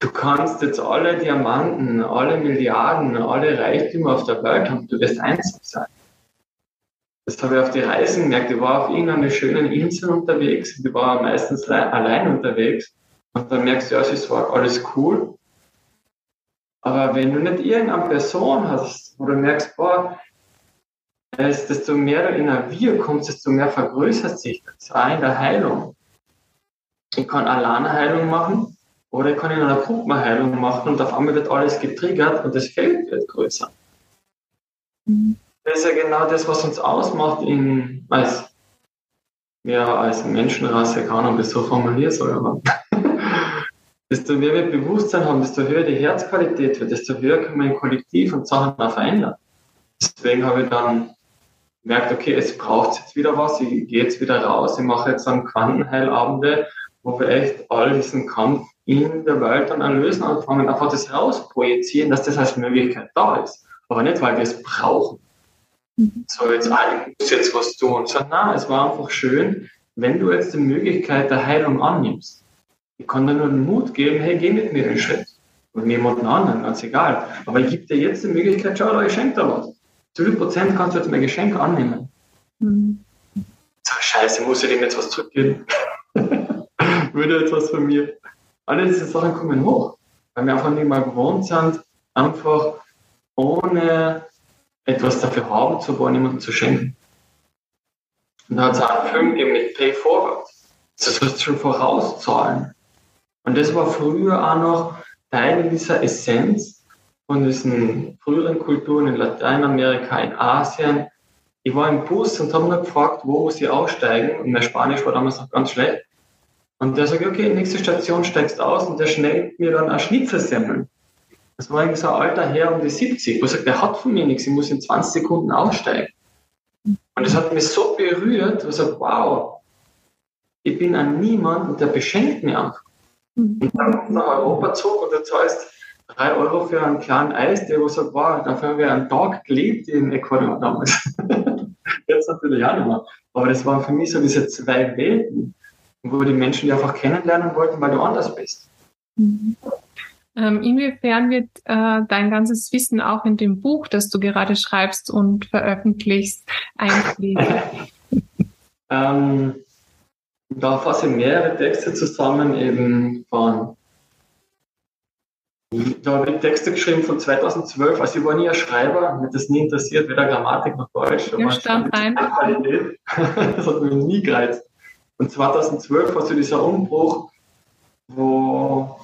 du kannst jetzt alle Diamanten, alle Milliarden, alle Reichtümer auf der Welt haben, du wirst einsam sein. Das habe ich auf die Reisen gemerkt. Ich war auf irgendeiner schönen Insel unterwegs. Ich war meistens allein unterwegs. Und dann merkst du, ja, es ist alles cool. Aber wenn du nicht irgendeine Person hast, wo du merkst, boah, desto mehr du in ein Wir kommst, desto mehr vergrößert sich das auch in der Heilung. Ich kann alleine Heilung machen oder ich kann in einer Gruppe Heilung machen und auf einmal wird alles getriggert und das Feld wird größer. Mhm das ist ja genau das, was uns ausmacht in, als, ja, als Menschenrasse, keine Ahnung, das so formuliert soll, aber (laughs) desto mehr wir Bewusstsein haben, desto höher die Herzqualität wird, desto höher können wir im Kollektiv und Sachen auch verändern. Deswegen habe ich dann gemerkt, okay, es braucht jetzt wieder was, ich gehe jetzt wieder raus, ich mache jetzt dann Quantenheilabende, wo wir echt all diesen Kampf in der Welt dann erlösen anfangen, einfach das rausprojizieren, dass das als Möglichkeit da ist. Aber nicht, weil wir es brauchen. So, jetzt, ah, ich muss jetzt was tun. Und so, nein, es war einfach schön, wenn du jetzt die Möglichkeit der Heilung annimmst. Ich kann dir nur den Mut geben, hey, geh mit mir den Schritt. Und jemanden anderen, ganz egal. Aber ich gebe dir jetzt die Möglichkeit, schau, ich schenke dir was. Zu viel Prozent kannst du jetzt mein Geschenk annehmen. Mhm. So, scheiße, muss ich dem jetzt was zurückgeben? (laughs) Würde jetzt was von mir? Alle diese Sachen kommen hoch, weil wir einfach nicht mal gewohnt sind, einfach ohne etwas dafür haben zu wollen, jemandem zu schenken. Und da hat es einen Film gegeben mit Pay Forward. Das heißt schon vorauszahlen. Und das war früher auch noch Teil dieser Essenz von diesen früheren Kulturen in Lateinamerika, in Asien. Ich war im Bus und habe mir gefragt, wo muss ich aussteigen? Und mein Spanisch war damals noch ganz schlecht. Und der sagt, okay, nächste Station steigst aus und der schnellt mir dann ein Schnitzelsemmel. Das war irgendwie so ein alter Herr um die 70, wo er sagt, der hat von mir nichts, ich muss in 20 Sekunden aussteigen. Und das hat mich so berührt, wo ich sage, wow, ich bin ein Niemand und der beschenkt mich einfach. Mhm. Und dann kommt nach Europa zurück und du zahlst drei Euro für einen kleinen Eis, der wo sagt, wow, dafür haben wir einen Tag gelebt in Ecuador damals. (laughs) Jetzt natürlich auch nicht mehr. Aber das waren für mich so diese zwei Welten, wo die Menschen die einfach kennenlernen wollten, weil du anders bist. Mhm. Ähm, inwiefern wird äh, dein ganzes Wissen auch in dem Buch, das du gerade schreibst und veröffentlichst, einfließen? (laughs) ähm, da fasse ich mehrere Texte zusammen, eben von Da habe ich Texte geschrieben von 2012. Also ich war nie ein Schreiber, mir das nie interessiert, weder Grammatik noch Deutsch. Ja, stand rein. (laughs) das hat mich nie gereizt. Und 2012 war so dieser Umbruch, wo,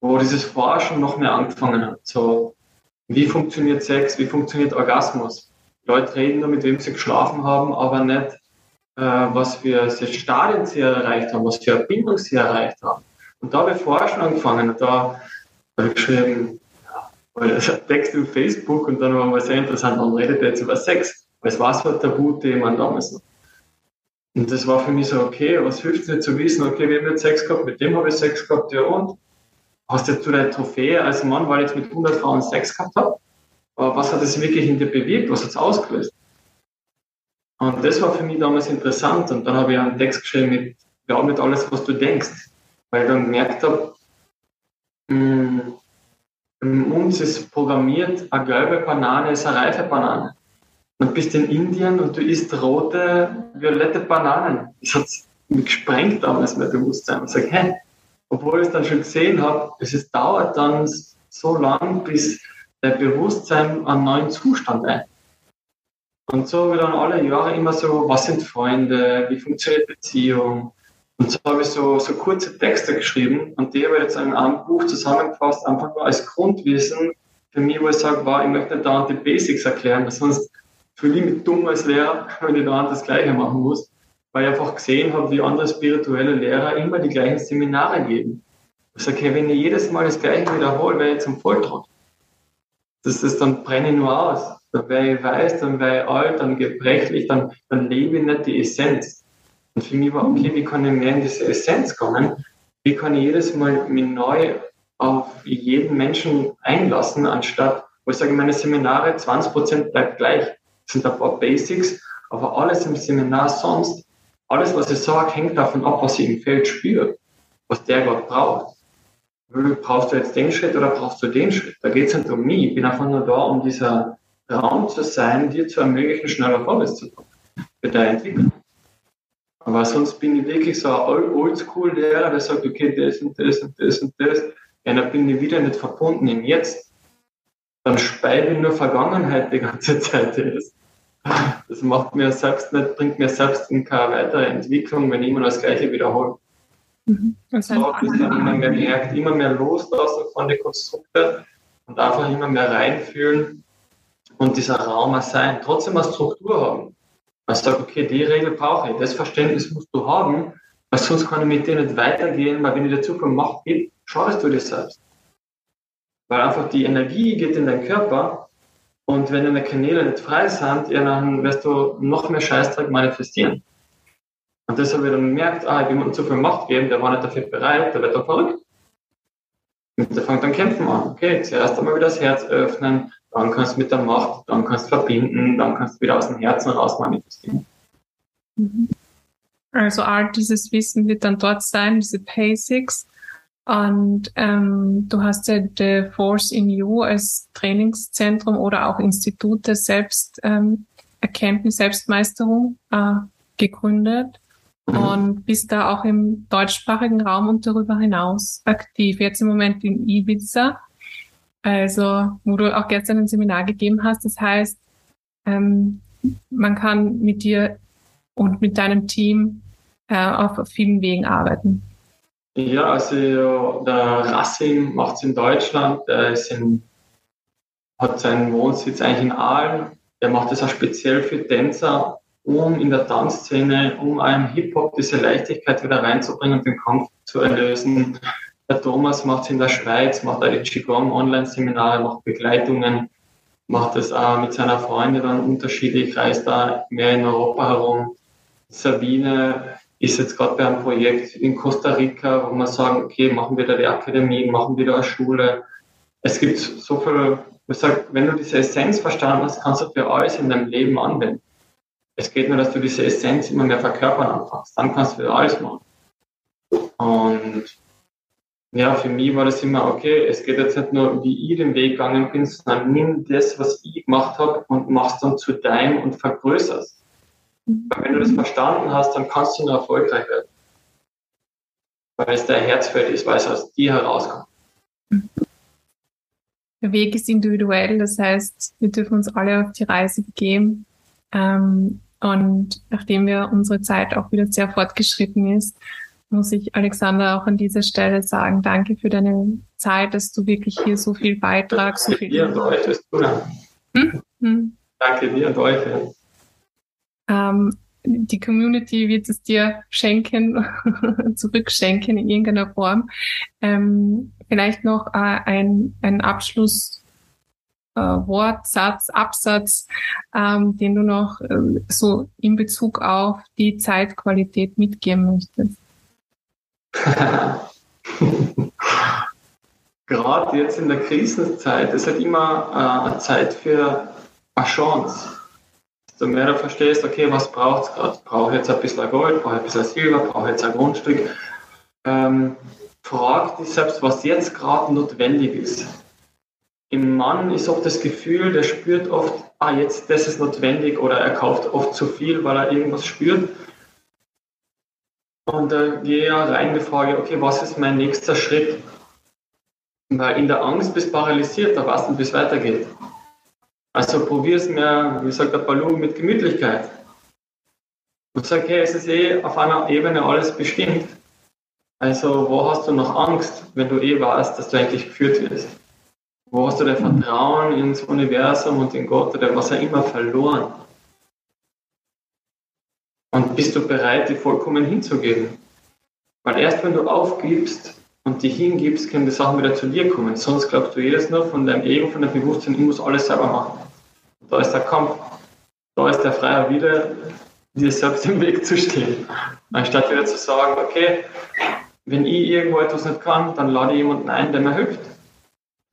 wo dieses Forschen noch mehr angefangen hat. So, wie funktioniert Sex, wie funktioniert Orgasmus? Leute reden nur, mit wem sie geschlafen haben, aber nicht, äh, was für Stadien sie erreicht haben, was für Bindung sie erreicht haben. Und da habe ich Forschen angefangen und da habe ich geschrieben, ja, Text auf Facebook und dann war mal sehr interessant, man redet jetzt über Sex. Weil es war so ein Tabuthema damals noch. Und das war für mich so, okay, was hilft es nicht zu wissen, okay, wir haben jetzt Sex gehabt, mit dem habe ich Sex gehabt, ja und? Hast du jetzt du deine Trophäe als Mann, weil ich jetzt mit 100 Frauen Sex gehabt habe? Aber was hat es wirklich in dir bewirkt? Was hat es ausgelöst? Und das war für mich damals interessant. Und dann habe ich einen Text geschrieben mit, glaub nicht alles, was du denkst. Weil ich dann gemerkt habe, mm, uns ist programmiert, eine gelbe Banane ist eine reife Banane. Und bist in Indien und du isst rote, violette Bananen. Das hat mich gesprengt damals mein Bewusstsein. Ich sage, hä? Obwohl ich es dann schon gesehen habe, es dauert dann so lang, bis dein Bewusstsein einen neuen Zustand ein. Und so habe ich dann alle Jahre immer so, was sind Freunde, wie funktioniert Beziehung? Und so habe ich so, so kurze Texte geschrieben und die habe ich jetzt in einem Buch zusammengefasst, einfach nur als Grundwissen für mich, wo ich sage, wow, ich möchte da die Basics erklären, weil sonst fühle ich mich dumm als Lehrer, (laughs) wenn ich da das Gleiche machen muss, weil ich einfach gesehen habe, wie andere spirituelle Lehrer immer die gleichen Seminare geben. Ich sage, okay, wenn ich jedes Mal das Gleiche wiederhole, wäre ich zum Volltrott. Das ist dann brenne ich nur aus. Dann wäre ich weiß, dann wäre ich alt, dann gebrechlich, dann, dann lebe ich nicht die Essenz. Und für mich war, okay, wie kann ich mehr in diese Essenz kommen? Wie kann ich jedes Mal mich neu auf jeden Menschen einlassen, anstatt, wo ich sage, meine Seminare, 20% bleibt gleich sind ein paar Basics, aber alles im Seminar sonst, alles, was ich sage, hängt davon ab, was ich im Feld spüre, was der Gott braucht. Brauchst du jetzt den Schritt oder brauchst du den Schritt? Da geht es nicht um mich. Ich bin einfach nur da, um dieser Raum zu sein, dir zu ermöglichen, schneller vorwärts zu kommen für deine Entwicklung. Aber sonst bin ich wirklich so ein Oldschool-Lehrer, der sagt, okay, das und das und das und das. Ja, dann bin ich wieder nicht verbunden im Jetzt. Dann speile ich nur Vergangenheit die ganze Zeit. Das. Das macht mir selbst nicht, bringt mir selbst in keine weitere Entwicklung, wenn ich immer das Gleiche wiederhole. Mhm. Das heißt, ich dann immer mehr gemerkt, immer mehr loslassen von den Konstrukten und einfach immer mehr reinfühlen und dieser Raum sein. Trotzdem eine Struktur haben. Man sagt, okay, die Regel brauche ich, das Verständnis musst du haben, weil sonst kann ich mit dir nicht weitergehen, weil wenn ich dir zu viel Macht gebe, schadest du dir selbst. Weil einfach die Energie geht in deinen Körper und wenn deine Kanäle nicht frei sind, ja, dann wirst du noch mehr Scheißdreck manifestieren. Und habe ich dann gemerkt, ah, ich will mir zu viel Macht geben, der war nicht dafür bereit, der wird dann verrückt. Und der fängt dann kämpfen an. Okay, zuerst einmal wieder das Herz öffnen, dann kannst du mit der Macht, dann kannst du verbinden, dann kannst du wieder aus dem Herzen raus manifestieren. Mhm. Also all dieses Wissen wird dann dort sein, diese Basics. Und ähm, du hast ja The Force in You als Trainingszentrum oder auch Institut der Selbsterkenntnis, ähm, Selbstmeisterung äh, gegründet mhm. und bist da auch im deutschsprachigen Raum und darüber hinaus aktiv. Jetzt im Moment in Ibiza, also wo du auch gestern ein Seminar gegeben hast. Das heißt, ähm, man kann mit dir und mit deinem Team äh, auf vielen Wegen arbeiten. Ja, also der Racing macht es in Deutschland, der ist in, hat seinen Wohnsitz eigentlich in Aalen. Der macht es auch speziell für Tänzer, um in der Tanzszene, um einem Hip-Hop diese Leichtigkeit wieder reinzubringen und den Kampf zu erlösen. Der Thomas macht es in der Schweiz, macht auch die Qigong Online-Seminare, macht Begleitungen, macht es auch mit seiner Freundin dann unterschiedlich, reist da mehr in Europa herum. Sabine ist jetzt gerade bei einem Projekt in Costa Rica, wo wir sagen, okay, machen wir da die Akademie, machen wir da eine Schule. Es gibt so viel, ich sage, wenn du diese Essenz verstanden hast, kannst du für alles in deinem Leben anwenden. Es geht nur, dass du diese Essenz immer mehr verkörpern anfängst. Dann kannst du alles machen. Und ja, für mich war das immer, okay, es geht jetzt nicht nur, wie ich den Weg gegangen bin, sondern nimm das, was ich gemacht habe und machst dann zu deinem und vergrößerst. Weil wenn du das verstanden hast, dann kannst du nur erfolgreich werden. Weil es dein Herzfeld ist, weil es aus dir herauskommt. der Weg ist individuell, das heißt, wir dürfen uns alle auf die Reise begeben. Ähm, und nachdem wir unsere Zeit auch wieder sehr fortgeschritten ist, muss ich Alexander auch an dieser Stelle sagen, danke für deine Zeit, dass du wirklich hier so viel beitragst. So viel dir und euch das hm? Hm. Danke dir und euch. Ähm, die Community wird es dir schenken, (laughs) zurückschenken in irgendeiner Form. Ähm, vielleicht noch äh, ein, ein Abschluss. Äh, Satz, Absatz, ähm, den du noch äh, so in Bezug auf die Zeitqualität mitgeben möchtest? (laughs) Gerade jetzt in der Krisenzeit ist halt immer äh, eine Zeit für eine Chance du mehr du verstehst, okay, was braucht es gerade? Brauche jetzt ein bisschen Gold, brauche ein bisschen Silber, brauche jetzt ein Grundstück? Ähm, frag dich selbst, was jetzt gerade notwendig ist. Im Mann ist oft das Gefühl, der spürt oft, ah, jetzt das ist notwendig oder er kauft oft zu viel, weil er irgendwas spürt. Und da gehe ich rein die Frage, okay, was ist mein nächster Schritt? Weil in der Angst bist du paralysiert, da weißt du wie es weitergeht. Also probier es mir, wie sagt der Balu, mit Gemütlichkeit. Und sag, hey, es ist eh auf einer Ebene alles bestimmt. Also wo hast du noch Angst, wenn du eh weißt, dass du eigentlich geführt wirst? Wo hast du dein Vertrauen ins Universum und in Gott oder was auch immer verloren? Und bist du bereit, die vollkommen hinzugeben? Weil erst wenn du aufgibst und dich hingibst, können die Sachen wieder zu dir kommen. Sonst glaubst du jedes nur von deinem Ego, von deinem Bewusstsein, ich muss alles selber machen. Da ist der Kampf. Da ist der freie Wille, dir selbst im Weg zu stehen. Anstatt wieder zu sagen, okay, wenn ich irgendwo etwas nicht kann, dann lade ich jemanden ein, der mir hilft.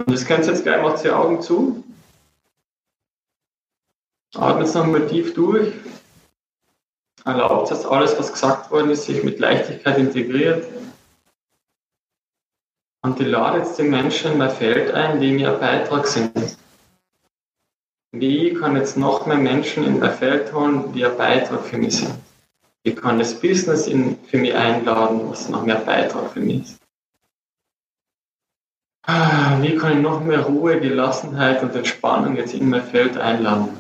Und das könnt ihr jetzt gleich, macht die Augen zu. Atmet nochmal tief durch. Erlaubt, dass alles, was gesagt worden ist, sich mit Leichtigkeit integriert. Und ich lade jetzt die Menschen in mein Feld ein, die mir ein Beitrag sind. Wie kann jetzt noch mehr Menschen in mein Feld holen, die ein Beitrag für mich sind? Wie kann das Business in, für mich einladen, was noch mehr Beitrag für mich ist? Ah, wie kann ich noch mehr Ruhe, Gelassenheit und Entspannung jetzt in mein Feld einladen?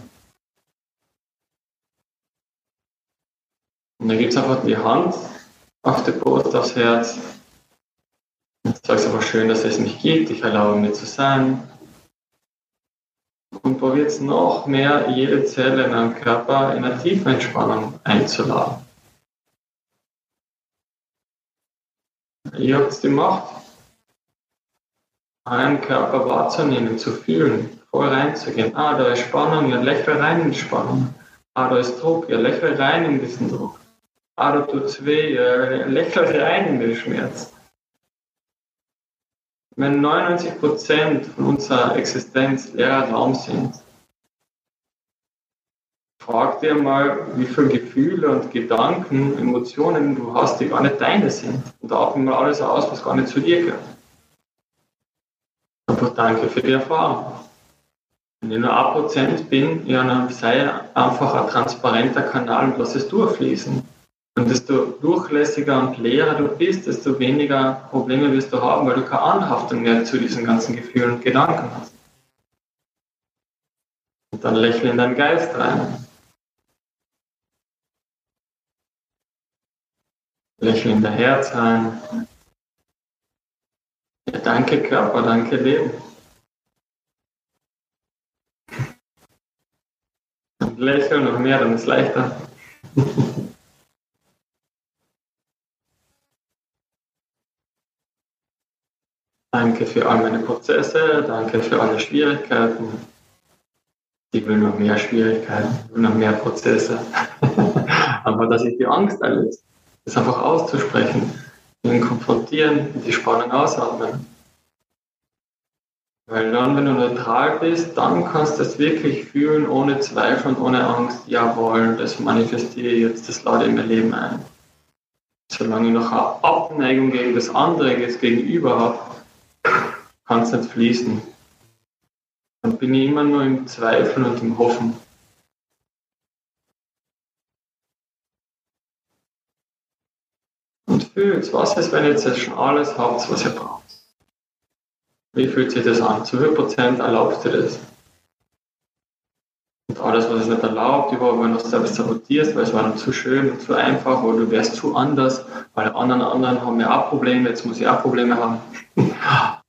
Und dann gibt es einfach die Hand auf die Brust, aufs Herz. Jetzt sagst du einfach schön, dass es mich gibt. Ich erlaube mir zu sein und probiert noch mehr jede Zelle in deinem Körper in eine tiefe Entspannung einzuladen. Ihr habt die Macht, euren Körper wahrzunehmen, zu fühlen, voll reinzugehen. Ah, da ist Spannung, ihr lächelt rein in die Spannung. Ah, da ist Druck, ihr lächelt rein in diesen Druck. Ah, da tut es weh, ihr lächelt rein in den Schmerz. Wenn 99 Prozent von unserer Existenz leerer Raum sind, frag dir mal, wie viele Gefühle und Gedanken, Emotionen du hast, die gar nicht deine sind. Und atmen mal alles aus, was gar nicht zu dir gehört. Einfach danke für die Erfahrung. Wenn ich nur ein Prozent bin, ja, sei einfach ein transparenter Kanal und lass es durchfließen. Und desto durchlässiger und leerer du bist, desto weniger Probleme wirst du haben, weil du keine Anhaftung mehr zu diesen ganzen Gefühlen und Gedanken hast. Und dann lächle in deinen Geist rein. Lächle in dein Herz rein. Ja, danke Körper, danke Leben. Und lächeln noch mehr, dann ist es leichter. (laughs) Danke für all meine Prozesse, danke für alle Schwierigkeiten. Ich will noch mehr Schwierigkeiten, ich will noch mehr Prozesse. (laughs) Aber dass ich die Angst erlöse, das einfach auszusprechen, ihn konfrontieren, die Spannung ausatmen. Weil dann, wenn du neutral bist, dann kannst du es wirklich fühlen, ohne Zweifel und ohne Angst, jawohl, das manifestiere ich jetzt, das lade ich in mein Leben ein. Solange ich noch eine Abneigung gegen das andere jetzt gegenüber habe, kann es nicht fließen. Dann bin ich immer nur im Zweifel und im Hoffen. Und fühlt, was ist, wenn ihr jetzt schon alles habt, was ihr braucht? Wie fühlt sich das an? Zu wie Prozent erlaubst du das? Und alles, was es nicht erlaubt, überall, wenn du es selbst sabotierst, weil es war dann zu schön und zu einfach, oder du wärst zu anders, weil anderen, anderen haben ja auch Probleme, jetzt muss ich auch Probleme haben.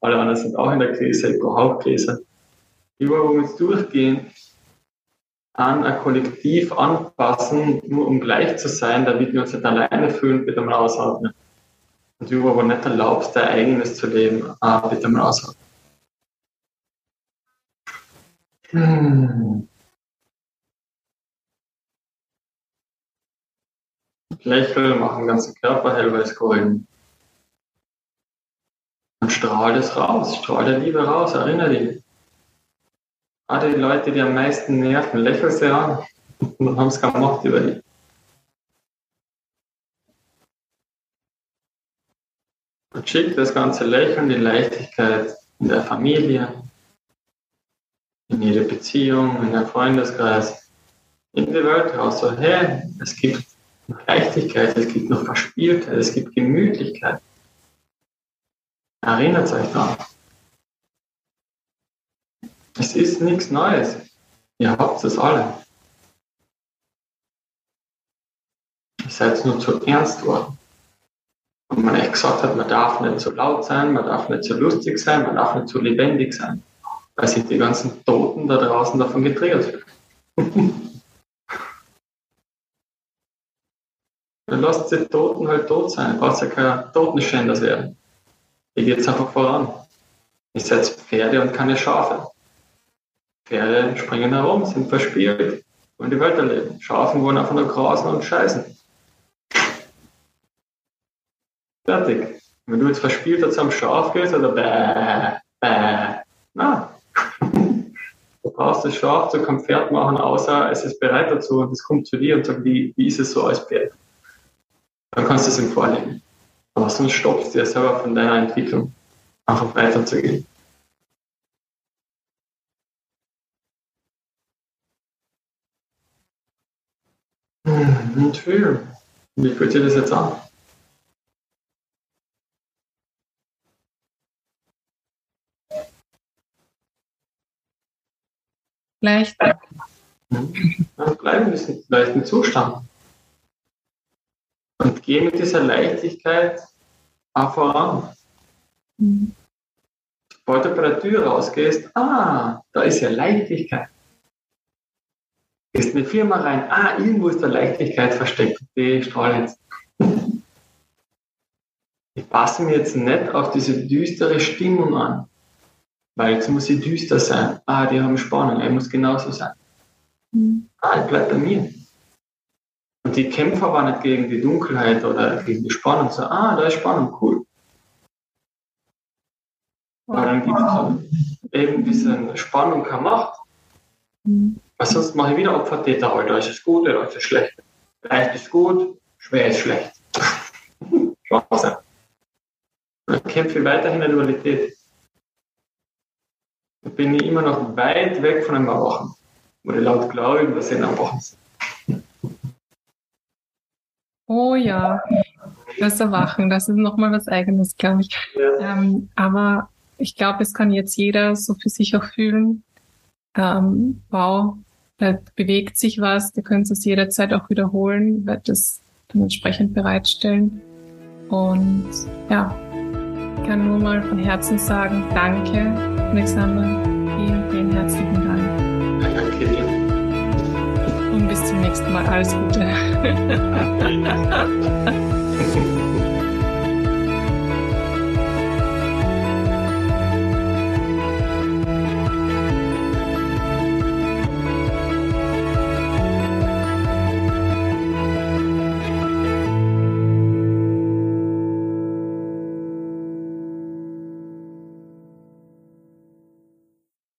Alle anderen sind auch in der Krise, ich brauche auch Krise. Überall, wo wir jetzt durchgehen, an ein Kollektiv anpassen, nur um gleich zu sein, damit wir uns nicht alleine fühlen, bitte mal ausatmen. Und du aber nicht erlaubst, dein eigenes zu leben, ah, bitte mal ausatmen. Hm. Lächeln, machen ganzen Körper hellweiß golden. Und strahl es raus, strahl der Liebe raus, erinnere dich. Ah, die Leute, die am meisten nerven, lächeln sie an und haben es gemacht über dich. Und schick das ganze Lächeln, die Leichtigkeit in der Familie, in jede Beziehung, in der Freundeskreis, in die Welt raus. So, hey, es gibt noch Leichtigkeit, es gibt noch Verspieltheit, es gibt Gemütlichkeit. Erinnert euch daran. Es ist nichts Neues. Ihr habt es alle. Ihr seid nur zu ernst worden. Und man echt gesagt hat, man darf nicht so laut sein, man darf nicht so lustig sein, man darf nicht so lebendig sein. Weil sich die ganzen Toten da draußen davon getriggert fühlen. (laughs) Dann lasst die Toten halt tot sein. Braucht ja keine Totenschänder werden. Ihr geht einfach voran. Ihr seid Pferde und keine Schafe. Pferde springen herum, sind verspielt, wollen die Welt erleben. Schafen wollen einfach nur grasen und scheißen. Fertig. Wenn du jetzt verspielt zum Schaf gehst oder bäh, bäh, na, (laughs) du brauchst das Schaf zu keinem Pferd machen, außer es ist bereit dazu und es kommt zu dir und sagt, wie, wie ist es so als Pferd? Dann kannst du es ihm vorlegen. Aber sonst stoppst du ja selber von deiner Entwicklung, einfach weiterzugehen. Und viel. Wie fühlt sich das jetzt an? Leicht. Ja, bleib ein bisschen leichten Zustand. Und geh mit dieser Leichtigkeit auch voran. Mhm. Sobald du bei der Tür rausgehst, ah, da ist ja Leichtigkeit. Gehst in die Firma rein, ah, irgendwo ist da Leichtigkeit versteckt, die strahle jetzt. Ich passe mir jetzt nicht auf diese düstere Stimmung an, weil jetzt muss sie düster sein. Ah, die haben Spannung, er muss genauso sein. Mhm. Ah, ich bleib bei mir. Und die Kämpfer waren nicht gegen die Dunkelheit oder gegen die Spannung, so, ah, da ist Spannung, cool. Aber dann gibt es eben diese Spannung keine Macht. Mhm. Weil sonst mache ich wieder Opfertäter, Alter, ist es gut oder ist es schlecht? Leicht ist gut, schwer ist schlecht. (laughs) Chance. Dann kämpfe ich weiterhin in der Dualität. Da bin ich immer noch weit weg von einem Erwachen. Wo die laut glauben, dass sie ein Erwachen sind. Oh ja, das Erwachen, das ist nochmal was Eigenes, glaube ich. Ja. Ähm, aber ich glaube, es kann jetzt jeder so für sich auch fühlen, ähm, wow, da bewegt sich was, ihr könnt es jederzeit auch wiederholen, werde das dann entsprechend bereitstellen. Und ja, kann nur mal von Herzen sagen, danke, Alexander, vielen, vielen herzlichen Dank. Danke dir. Und bis zum nächsten Mal. Alles Gute. (laughs)